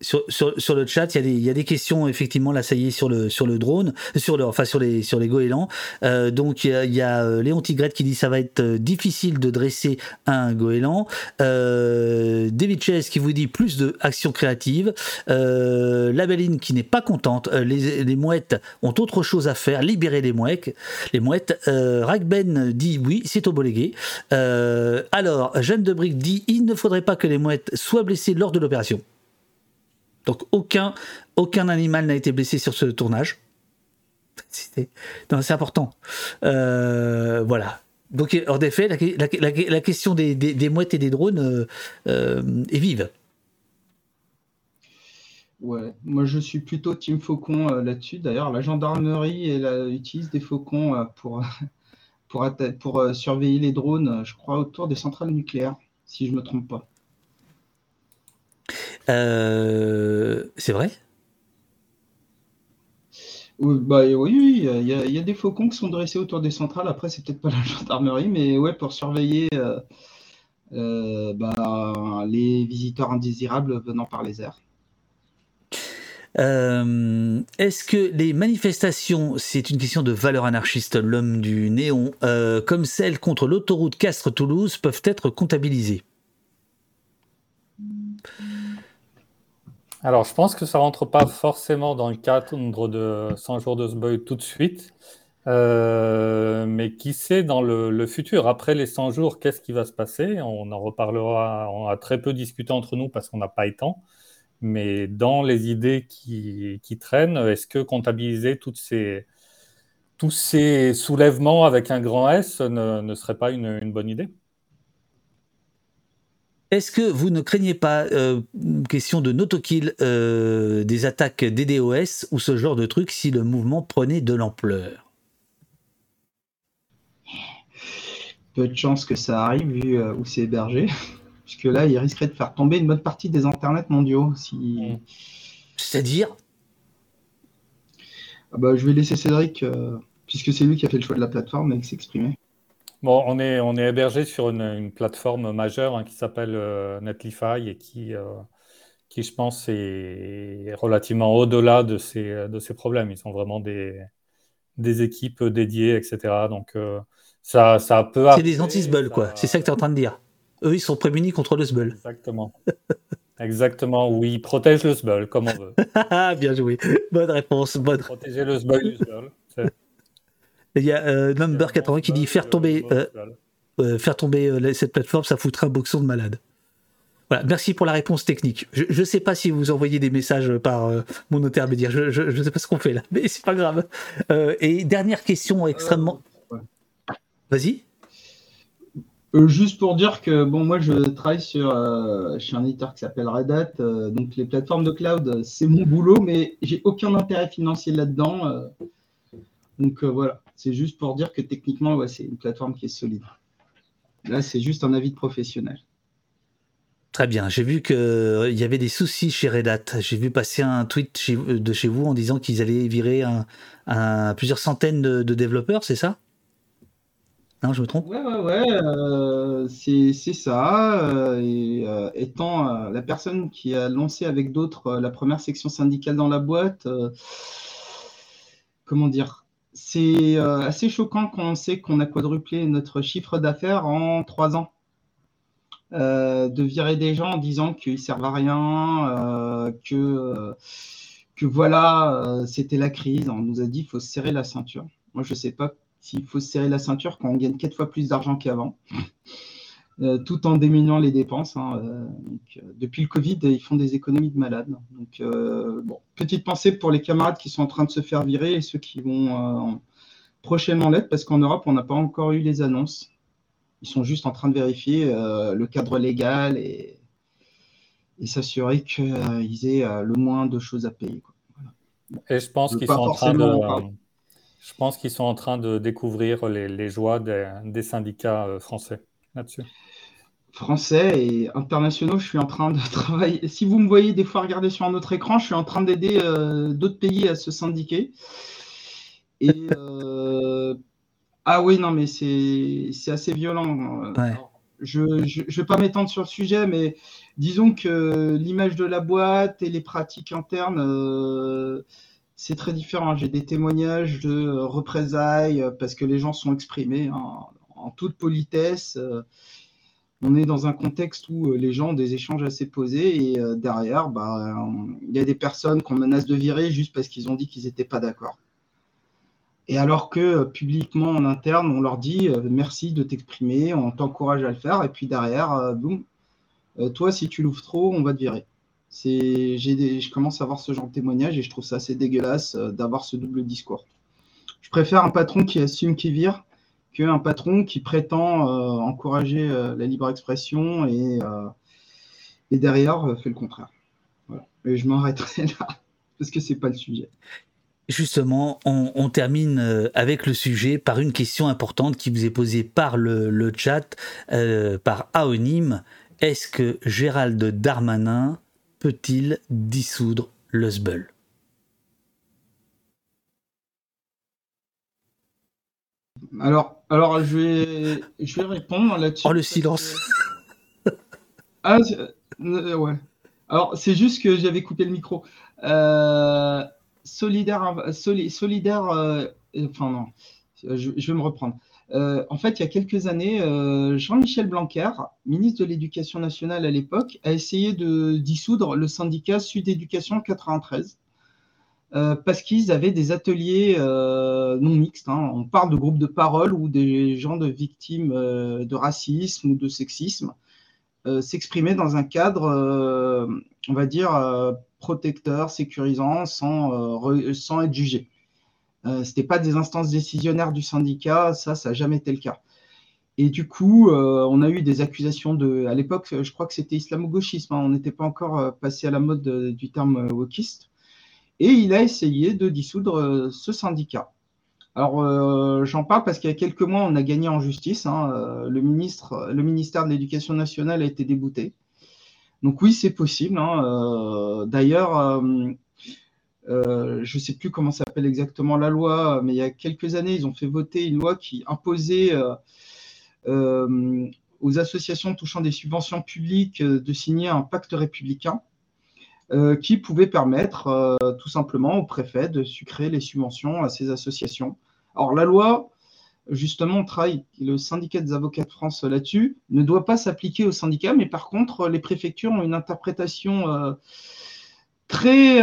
[SPEAKER 2] sur, le chat, il y, a des, questions effectivement là, ça y est sur le drone, sur enfin sur les goélands. Euh, donc il y a, euh, Léon Tigrette qui dit ça va être euh, difficile de dresser un goéland. David Chess qui vous dit plus de actions créatives. Euh, Labeline qui n'est pas contente. Les, mouettes ont autre chose à faire. Libérer les mouettes. Les mouettes. Ragben dit oui, c'est au bolégué. Alors Jeanne de Brick dit il ne faudrait pas que les mouettes soient blessées lors de l'opération. Donc aucun, aucun animal n'a été blessé sur ce tournage. C'est important. Euh, voilà. Donc en effet, la, question des, mouettes et des drones euh, euh, est vive.
[SPEAKER 4] Ouais, moi je suis plutôt team faucon là-dessus. D'ailleurs, la gendarmerie utilise des faucons pour, [laughs] pour, surveiller les drones, je crois, autour des centrales nucléaires, si je ne me trompe pas.
[SPEAKER 2] Euh, c'est vrai?
[SPEAKER 4] Oui, bah, oui, oui, il y, a, il y, a des faucons qui sont dressés autour des centrales. Après, c'est peut-être pas [laughs] la gendarmerie, mais ouais, pour surveiller euh, euh, bah, les visiteurs indésirables venant par les airs.
[SPEAKER 2] Euh, Est-ce que les manifestations, c'est une question de valeur anarchiste, l'homme du néon, comme celle contre l'autoroute Castres-Toulouse, peuvent être comptabilisées?
[SPEAKER 5] Alors, je pense que ça rentre pas forcément dans le cadre de 100 jours de Sboy tout de suite. Euh, mais qui sait dans le, le, futur, après les 100 jours, qu'est-ce qui va se passer? On en reparlera, on a très peu discuté entre nous parce qu'on n'a pas eu temps. Mais dans les idées qui, traînent, est-ce que comptabiliser tous ces soulèvements avec un grand S ne, serait pas une bonne idée?
[SPEAKER 2] Est-ce que vous ne craignez pas, euh, question de notokill, euh, des attaques DDoS ou ce genre de truc si le mouvement prenait de l'ampleur?
[SPEAKER 4] Peu de chance que ça arrive vu euh, où c'est hébergé. [laughs] Puisque là, il risquerait de faire tomber une bonne partie des internets mondiaux. Si...
[SPEAKER 2] C'est-à-dire?
[SPEAKER 4] Ah bah, Je vais laisser Cédric, euh, puisque c'est lui qui a fait le choix de la plateforme, et s'exprimer.
[SPEAKER 5] Bon, on est, on est hébergé sur une, une plateforme majeure hein, qui s'appelle euh, Netlify et qui, euh, qui, je pense, est relativement au-delà de ces, de ces problèmes. Ils ont vraiment des, des équipes dédiées, etc. Donc, euh, ça, ça peut.
[SPEAKER 2] C'est des anti-sbull, quoi. C'est ça que tu es en train de dire. Eux, ils sont prémunis contre le sbull.
[SPEAKER 5] Exactement. Exactement, oui, ils protègent le sbull, comme on veut. [laughs]
[SPEAKER 2] Bien joué. Bonne réponse. Bonne...
[SPEAKER 5] Protéger le sbull du sbull.
[SPEAKER 2] Il y a euh, Number 80 qui dit faire tomber, euh, euh, faire tomber euh, cette plateforme, ça foutrait un boxon de malade. Voilà, merci pour la réponse technique. Je ne sais pas si vous envoyez des messages par euh, mon intermédiaire. Je ne sais pas ce qu'on fait là, [laughs] mais c'est pas grave. et dernière question extrêmement. Ouais. Vas-y.
[SPEAKER 4] juste pour dire que bon, moi je travaille sur chez un éditeur qui s'appelle Red Hat, donc les plateformes de cloud, c'est mon boulot, mais j'ai aucun intérêt financier là-dedans. donc voilà. C'est juste pour dire que techniquement, ouais, c'est une plateforme qui est solide. Là, c'est juste un avis de professionnel.
[SPEAKER 2] Très bien. J'ai vu qu'il euh, y avait des soucis chez Red Hat. J'ai vu passer un tweet chez, de chez vous en disant qu'ils allaient virer un, un, plusieurs centaines de, de développeurs, c'est ça? Non, je me trompe?
[SPEAKER 4] Ouais, ouais, ouais. Euh, c'est ça. Euh, et, euh, étant euh, la personne qui a lancé avec d'autres la première section syndicale dans la boîte, comment dire? C'est assez choquant quand on sait qu'on a quadruplé notre chiffre d'affaires en trois ans. de virer des gens en disant qu'ils servent à rien, que, que voilà, c'était la crise. On nous a dit qu'il faut se serrer la ceinture. Moi, je ne sais pas s'il faut se serrer la ceinture quand on gagne quatre fois plus d'argent qu'avant. Euh, tout en diminuant les dépenses. Hein, euh, euh, depuis le Covid, ils font des économies de malades. Donc, bon, petite pensée pour les camarades qui sont en train de se faire virer et ceux qui vont prochainement l'être, parce qu'en Europe, on n'a pas encore eu les annonces. Ils sont juste en train de vérifier le cadre légal et, s'assurer qu'ils aient le moins de choses à payer.
[SPEAKER 5] Et je pense qu'ils sont en train de. Je pense qu'ils sont en train de découvrir les, joies des syndicats français là-dessus
[SPEAKER 4] français et internationaux, je suis en train de [laughs] travailler. Si vous me voyez des fois regarder sur un autre écran, je suis en train d'aider euh, d'autres pays à se syndiquer. Et euh, ah oui, non, mais c'est assez violent. Je ne vais pas m'étendre sur le sujet, mais disons que l'image de la boîte et les pratiques internes, euh, c'est très différent. J'ai des témoignages de représailles parce que les gens sont exprimés en toute politesse on est dans un contexte où euh, les gens ont des échanges assez posés et euh, derrière, bah, il y a des personnes qu'on menace de virer juste parce qu'ils ont dit qu'ils n'étaient pas d'accord. Et alors que euh, publiquement en interne, on leur dit merci de t'exprimer, on t'encourage à le faire, et puis derrière, boum, toi si tu l'ouvres trop, on va te virer. Je commence à avoir ce genre de témoignage et je trouve ça assez dégueulasse d'avoir ce double discours. Je préfère un patron qui assume qui vire qu'un patron qui prétend euh, encourager euh, la libre expression et, euh, et derrière fait le contraire. Et je m'arrêterai là [laughs] parce que c'est pas le sujet.
[SPEAKER 2] Justement, on, termine avec le sujet par une question importante qui vous est posée par le, chat, par Aonim. Est-ce que Gérald Darmanin peut-il dissoudre le
[SPEAKER 4] Alors, alors je, vais, je vais répondre là-dessus.
[SPEAKER 2] Oh, le silence
[SPEAKER 4] Ah, euh, ouais. Alors, c'est juste que j'avais coupé le micro. Euh, solidaire, solidaire euh, enfin non, je, vais me reprendre. en fait, il y a quelques années, Jean-Michel Blanquer, ministre de l'Éducation nationale à l'époque, a essayé de dissoudre le syndicat Sud Éducation 93 euh, parce qu'ils avaient des ateliers euh, non mixtes. Hein. On parle de groupes de parole où des gens de victimes euh, de racisme ou de sexisme s'exprimaient dans un cadre, on va dire, protecteur, sécurisant, sans, être jugés. ce n'était pas des instances décisionnaires du syndicat, ça, ça n'a jamais été le cas. Et du coup, on a eu des accusations de. À l'époque, je crois que c'était islamo-gauchisme. Hein. on n'était pas encore passé à la mode du terme wokiste et il a essayé de dissoudre euh, ce syndicat. Alors, euh, j'en parle parce qu'il y a quelques mois, on a gagné en justice. Hein, euh, le, ministre, le ministère de l'Éducation nationale a été débouté. Donc oui, c'est possible. Hein, D'ailleurs, je ne sais plus comment s'appelle exactement la loi, mais il y a quelques années, ils ont fait voter une loi qui imposait aux associations touchant des subventions publiques de signer un pacte républicain. Euh, qui pouvait permettre euh, tout simplement au préfet de sucrer les subventions à ces associations. Alors la loi, justement, on travaille, le syndicat des avocats de France là-dessus, ne doit pas s'appliquer aux syndicats, mais par contre, les préfectures ont une interprétation euh, très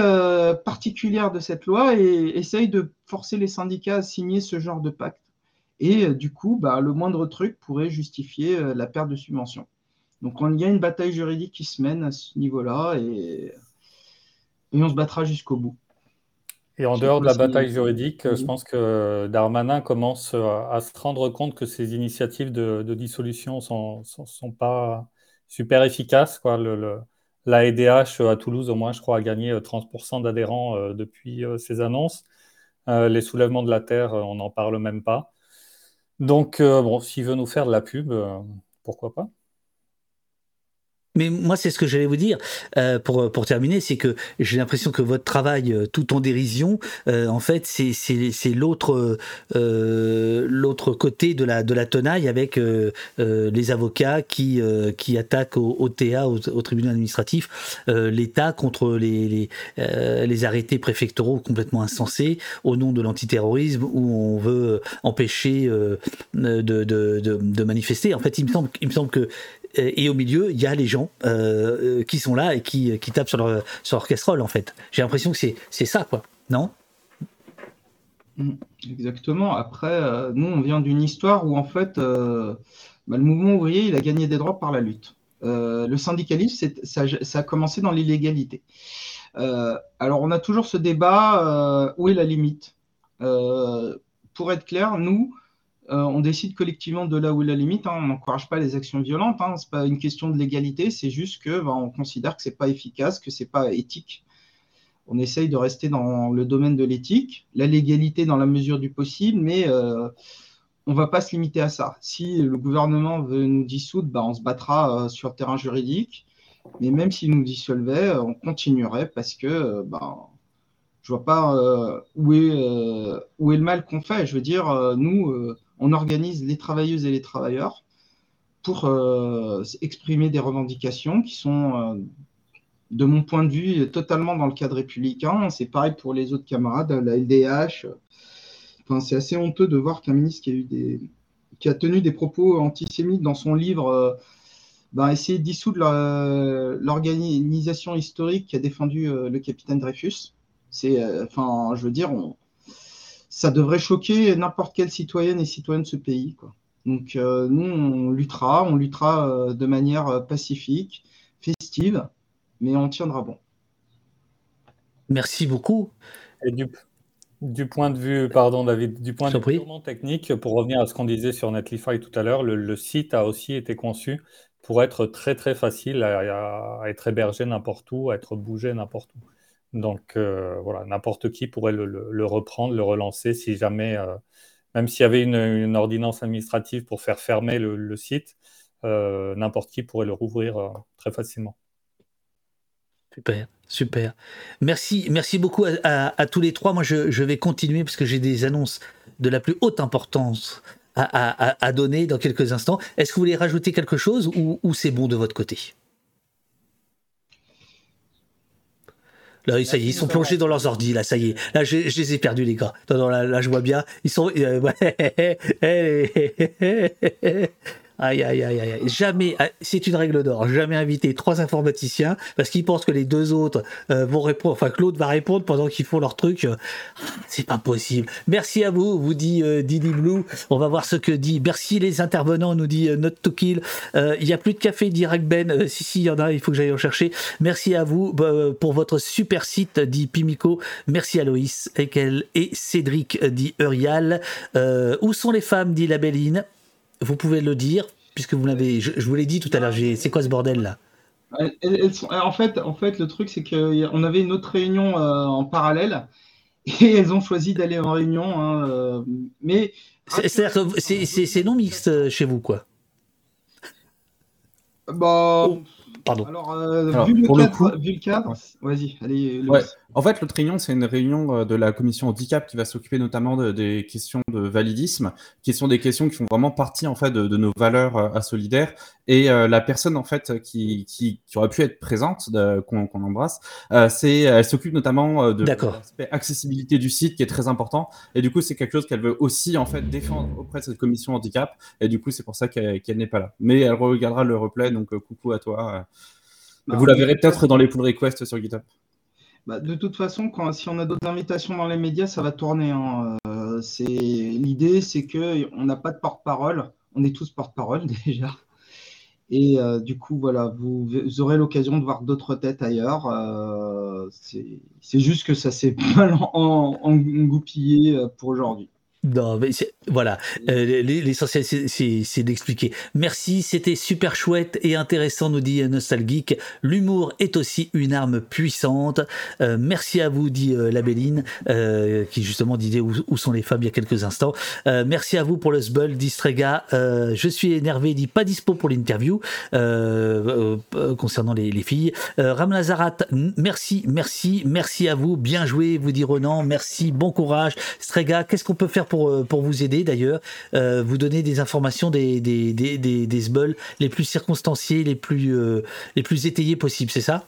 [SPEAKER 4] particulière de cette loi et essayent de forcer les syndicats à signer ce genre de pacte. Et du coup, bah, le moindre truc pourrait justifier la perte de subventions. Donc il y a une bataille juridique qui se mène à ce niveau-là et et on se battra jusqu'au bout.
[SPEAKER 5] Et en dehors de la bataille juridique, je pense que Darmanin commence à se rendre compte que ces initiatives de, dissolution ne sont, sont, pas super efficaces. Quoi. Le, la EDH à Toulouse, au moins, je crois, a gagné 30% d'adhérents euh, depuis euh, ces annonces. Euh, les soulèvements de la Terre, on n'en parle même pas. Donc, bon, s'il veut nous faire de la pub, pourquoi pas
[SPEAKER 2] Mais moi, c'est ce que j'allais vous dire euh, pour, pour terminer, c'est que j'ai l'impression que votre travail, euh, tout en dérision, euh, en fait, c'est, l'autre, l'autre côté de la, de la tenaille avec les avocats qui, qui attaquent au, au TA, au, tribunal administratif, l'État contre les, les, arrêtés préfectoraux complètement insensés au nom de l'antiterrorisme où on veut empêcher de, de, de, de manifester. En fait, il me semble, il me semble que et au milieu, il y a les gens euh, euh, qui sont là et qui, qui tapent sur leur, sur leur casserole, en fait. J'ai l'impression que c'est, ça, quoi. Non?
[SPEAKER 4] Mm, Exactement. Après, euh, nous, on vient d'une histoire où, en fait, bah, le mouvement ouvrier, il a gagné des droits par la lutte. Le syndicalisme, ça, a commencé dans l'illégalité. Alors, on a toujours ce débat, où est la limite? Pour être clair, nous, euh, on décide collectivement de là où est la limite. hein. On n'encourage pas les actions violentes. Hein. C'est pas une question de légalité. C'est juste que bah, on considère que c'est pas efficace, que c'est pas éthique. On essaye de rester dans le domaine de l'éthique, la légalité dans la mesure du possible, mais euh, on ne va pas se limiter à ça. Si le gouvernement veut nous dissoudre, bah, on se battra euh, sur le terrain juridique. Mais même s'il nous dissolvait, on continuerait parce que bah, je vois pas euh, où, est, euh, où est le mal qu'on fait. Je veux dire, euh, nous, on organise les travailleuses et les travailleurs pour exprimer des revendications qui sont, de mon point de vue, totalement dans le cadre républicain. C'est pareil pour les autres camarades, la LDH. Enfin, c'est assez honteux de voir qu'un ministre qui a, tenu des propos antisémites dans son livre ben, essayer de dissoudre l'organisation historique qui a défendu le capitaine Dreyfus. C'est, euh, enfin, je veux dire, on- ça devrait choquer n'importe quelle citoyenne et citoyen de ce pays, quoi. Donc, euh, nous, on luttera, on luttera euh, de manière euh, pacifique, festive, mais on tiendra bon.
[SPEAKER 2] Merci beaucoup.
[SPEAKER 5] Et du, du point de vue, pardon David, du point de vue purement technique, pour revenir à ce qu'on disait sur Netlify tout à l'heure, le, le site a aussi été conçu pour être très très facile à, à- à être hébergé n'importe où, à être bougé n'importe où. Donc euh, voilà, n'importe qui pourrait le, reprendre, le relancer si jamais, euh, même s'il y avait une, ordonnance administrative pour faire fermer le, site, euh, n'importe qui pourrait le rouvrir très facilement.
[SPEAKER 2] Super, super. Merci, merci beaucoup à, tous les trois. Moi, je, vais continuer parce que j'ai des annonces de la plus haute importance à, donner dans quelques instants. Est-ce que vous voulez rajouter quelque chose ou c'est bon de votre côté? Là, ça y est, ils sont plongés dans leurs ordi, là, ça y est. Là, je, je les ai perdus, les gars. Non, non, là, là, je vois bien. Ils sont. euh. [laughs] Aïe, aïe, aïe, aïe. Jamais, ah, c'est une règle d'or, jamais inviter trois informaticiens parce qu'ils pensent que les deux autres euh, vont répondre, enfin que l'autre va répondre pendant qu'ils font leur truc. Euh, C'est pas possible. Merci à vous, vous dit euh, Didi Blue. On va voir ce que dit. Merci les intervenants, nous dit euh, Not to Kill. Euh, Il y a plus de café direct Ben. Si, si, il y en a, il faut que j'aille en chercher. Merci à vous euh, pour votre super site, dit Pimico. Merci à Loïs et, et Cédric, dit Urial. Où sont les femmes, dit la Belline Vous pouvez le dire, puisque vous l'avez. Je, je vous l'ai dit tout à l'heure. C'est quoi ce bordel là?
[SPEAKER 4] Elles- elles- elles sont- en, fait, en fait, le truc, c'est qu'on avait une autre réunion euh, en parallèle [laughs] et elles ont choisi d'aller en réunion. hein, euh, mais
[SPEAKER 2] C'est- C'est-à-dire que c'est- non mixte euh, chez vous, quoi?
[SPEAKER 4] bah,
[SPEAKER 2] Pardon.
[SPEAKER 4] alors, euh,
[SPEAKER 3] Alors,
[SPEAKER 4] vu, le cadre,
[SPEAKER 3] coup-
[SPEAKER 4] vu le cadre, vas-y, allez. Louis.
[SPEAKER 3] Ouais. En fait, l'autre réunion, c'est une réunion euh, de la commission handicap qui va s'occuper notamment de- des questions de validisme, qui sont des questions qui font vraiment partie en fait de, de nos valeurs euh, à solidaire. Et euh, la personne en fait qui, qui, qui aurait pu être présente, de- qu'on qu'on embrasse, euh, c'est, elle s'occupe notamment euh, de
[SPEAKER 2] D'accord.
[SPEAKER 3] l'aspect accessibilité du site qui est très important. Et du coup, c'est quelque chose qu'elle veut aussi en fait défendre auprès de cette commission handicap. Et du coup, c'est pour ça qu'elle qu'elle n'est pas là. Mais elle regardera le replay, donc euh, coucou à toi. euh.
[SPEAKER 4] Bah,
[SPEAKER 3] Vous la verrez peut-être dans les pull requests sur GitHub.
[SPEAKER 4] Bah, de toute façon, quand, si on a d'autres invitations dans les médias, ça va tourner. hein. Euh, l'idée, c'est que on n'a pas de porte-parole. On est tous porte-parole [laughs] déjà. Et euh, du coup, voilà, vous, vous aurez l'occasion de voir d'autres têtes ailleurs. Euh, c'est juste que ça s'est [laughs] mal en- en- engoupillé euh, pour aujourd'hui.
[SPEAKER 2] Voilà, Euh, l'essentiel c'est- d'expliquer. Merci, c'était super chouette et intéressant, nous dit Nostalgeek. L'humour est aussi une arme puissante. Euh, merci à vous, dit euh, la Béline, euh, qui justement disait où, sont les femmes il y a quelques instants. Euh, merci à vous pour le Sbull, dit Strega. Euh, je suis énervé, dit pas dispo pour l'interview euh, euh, concernant les, les filles. Euh, Ram Lazarat, merci, merci, merci à vous. Bien joué, vous dit Ronan. Merci, bon courage. Strega, qu'est-ce qu'on peut faire pour, euh, pour vous aider d'ailleurs Euh, Vous donner des informations des, des, des, des, des les plus circonstanciées, les plus, euh, les plus étayées possibles, c'est ça?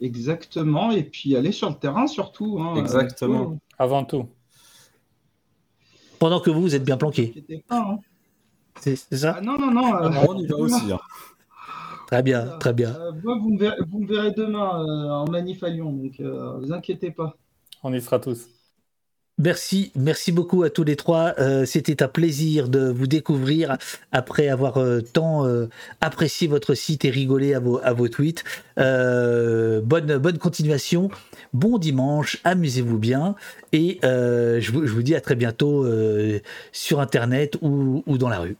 [SPEAKER 4] Exactement. Et puis aller sur le terrain surtout. hein.
[SPEAKER 3] Exactement.
[SPEAKER 4] Euh,
[SPEAKER 5] Avant tout.
[SPEAKER 2] Pendant que vous, vous êtes bien planqué.
[SPEAKER 4] hein.
[SPEAKER 2] C'est ça?
[SPEAKER 4] Ah, non, non, non. euh,
[SPEAKER 3] on y va aussi. hein. [laughs]
[SPEAKER 2] Très bien, très bien.
[SPEAKER 4] euh, moi, vous, me verrez, vous me verrez demain euh, en manif à Lyon, donc euh, vous inquiétez pas.
[SPEAKER 5] On y sera tous.
[SPEAKER 2] Merci, merci beaucoup à tous les trois. Euh, C'était un plaisir de vous découvrir après avoir euh, tant euh, apprécié votre site et rigolé à vos, tweets. Bonne, continuation, bon dimanche, amusez-vous bien et je, vous, dis à très bientôt sur Internet ou dans la rue.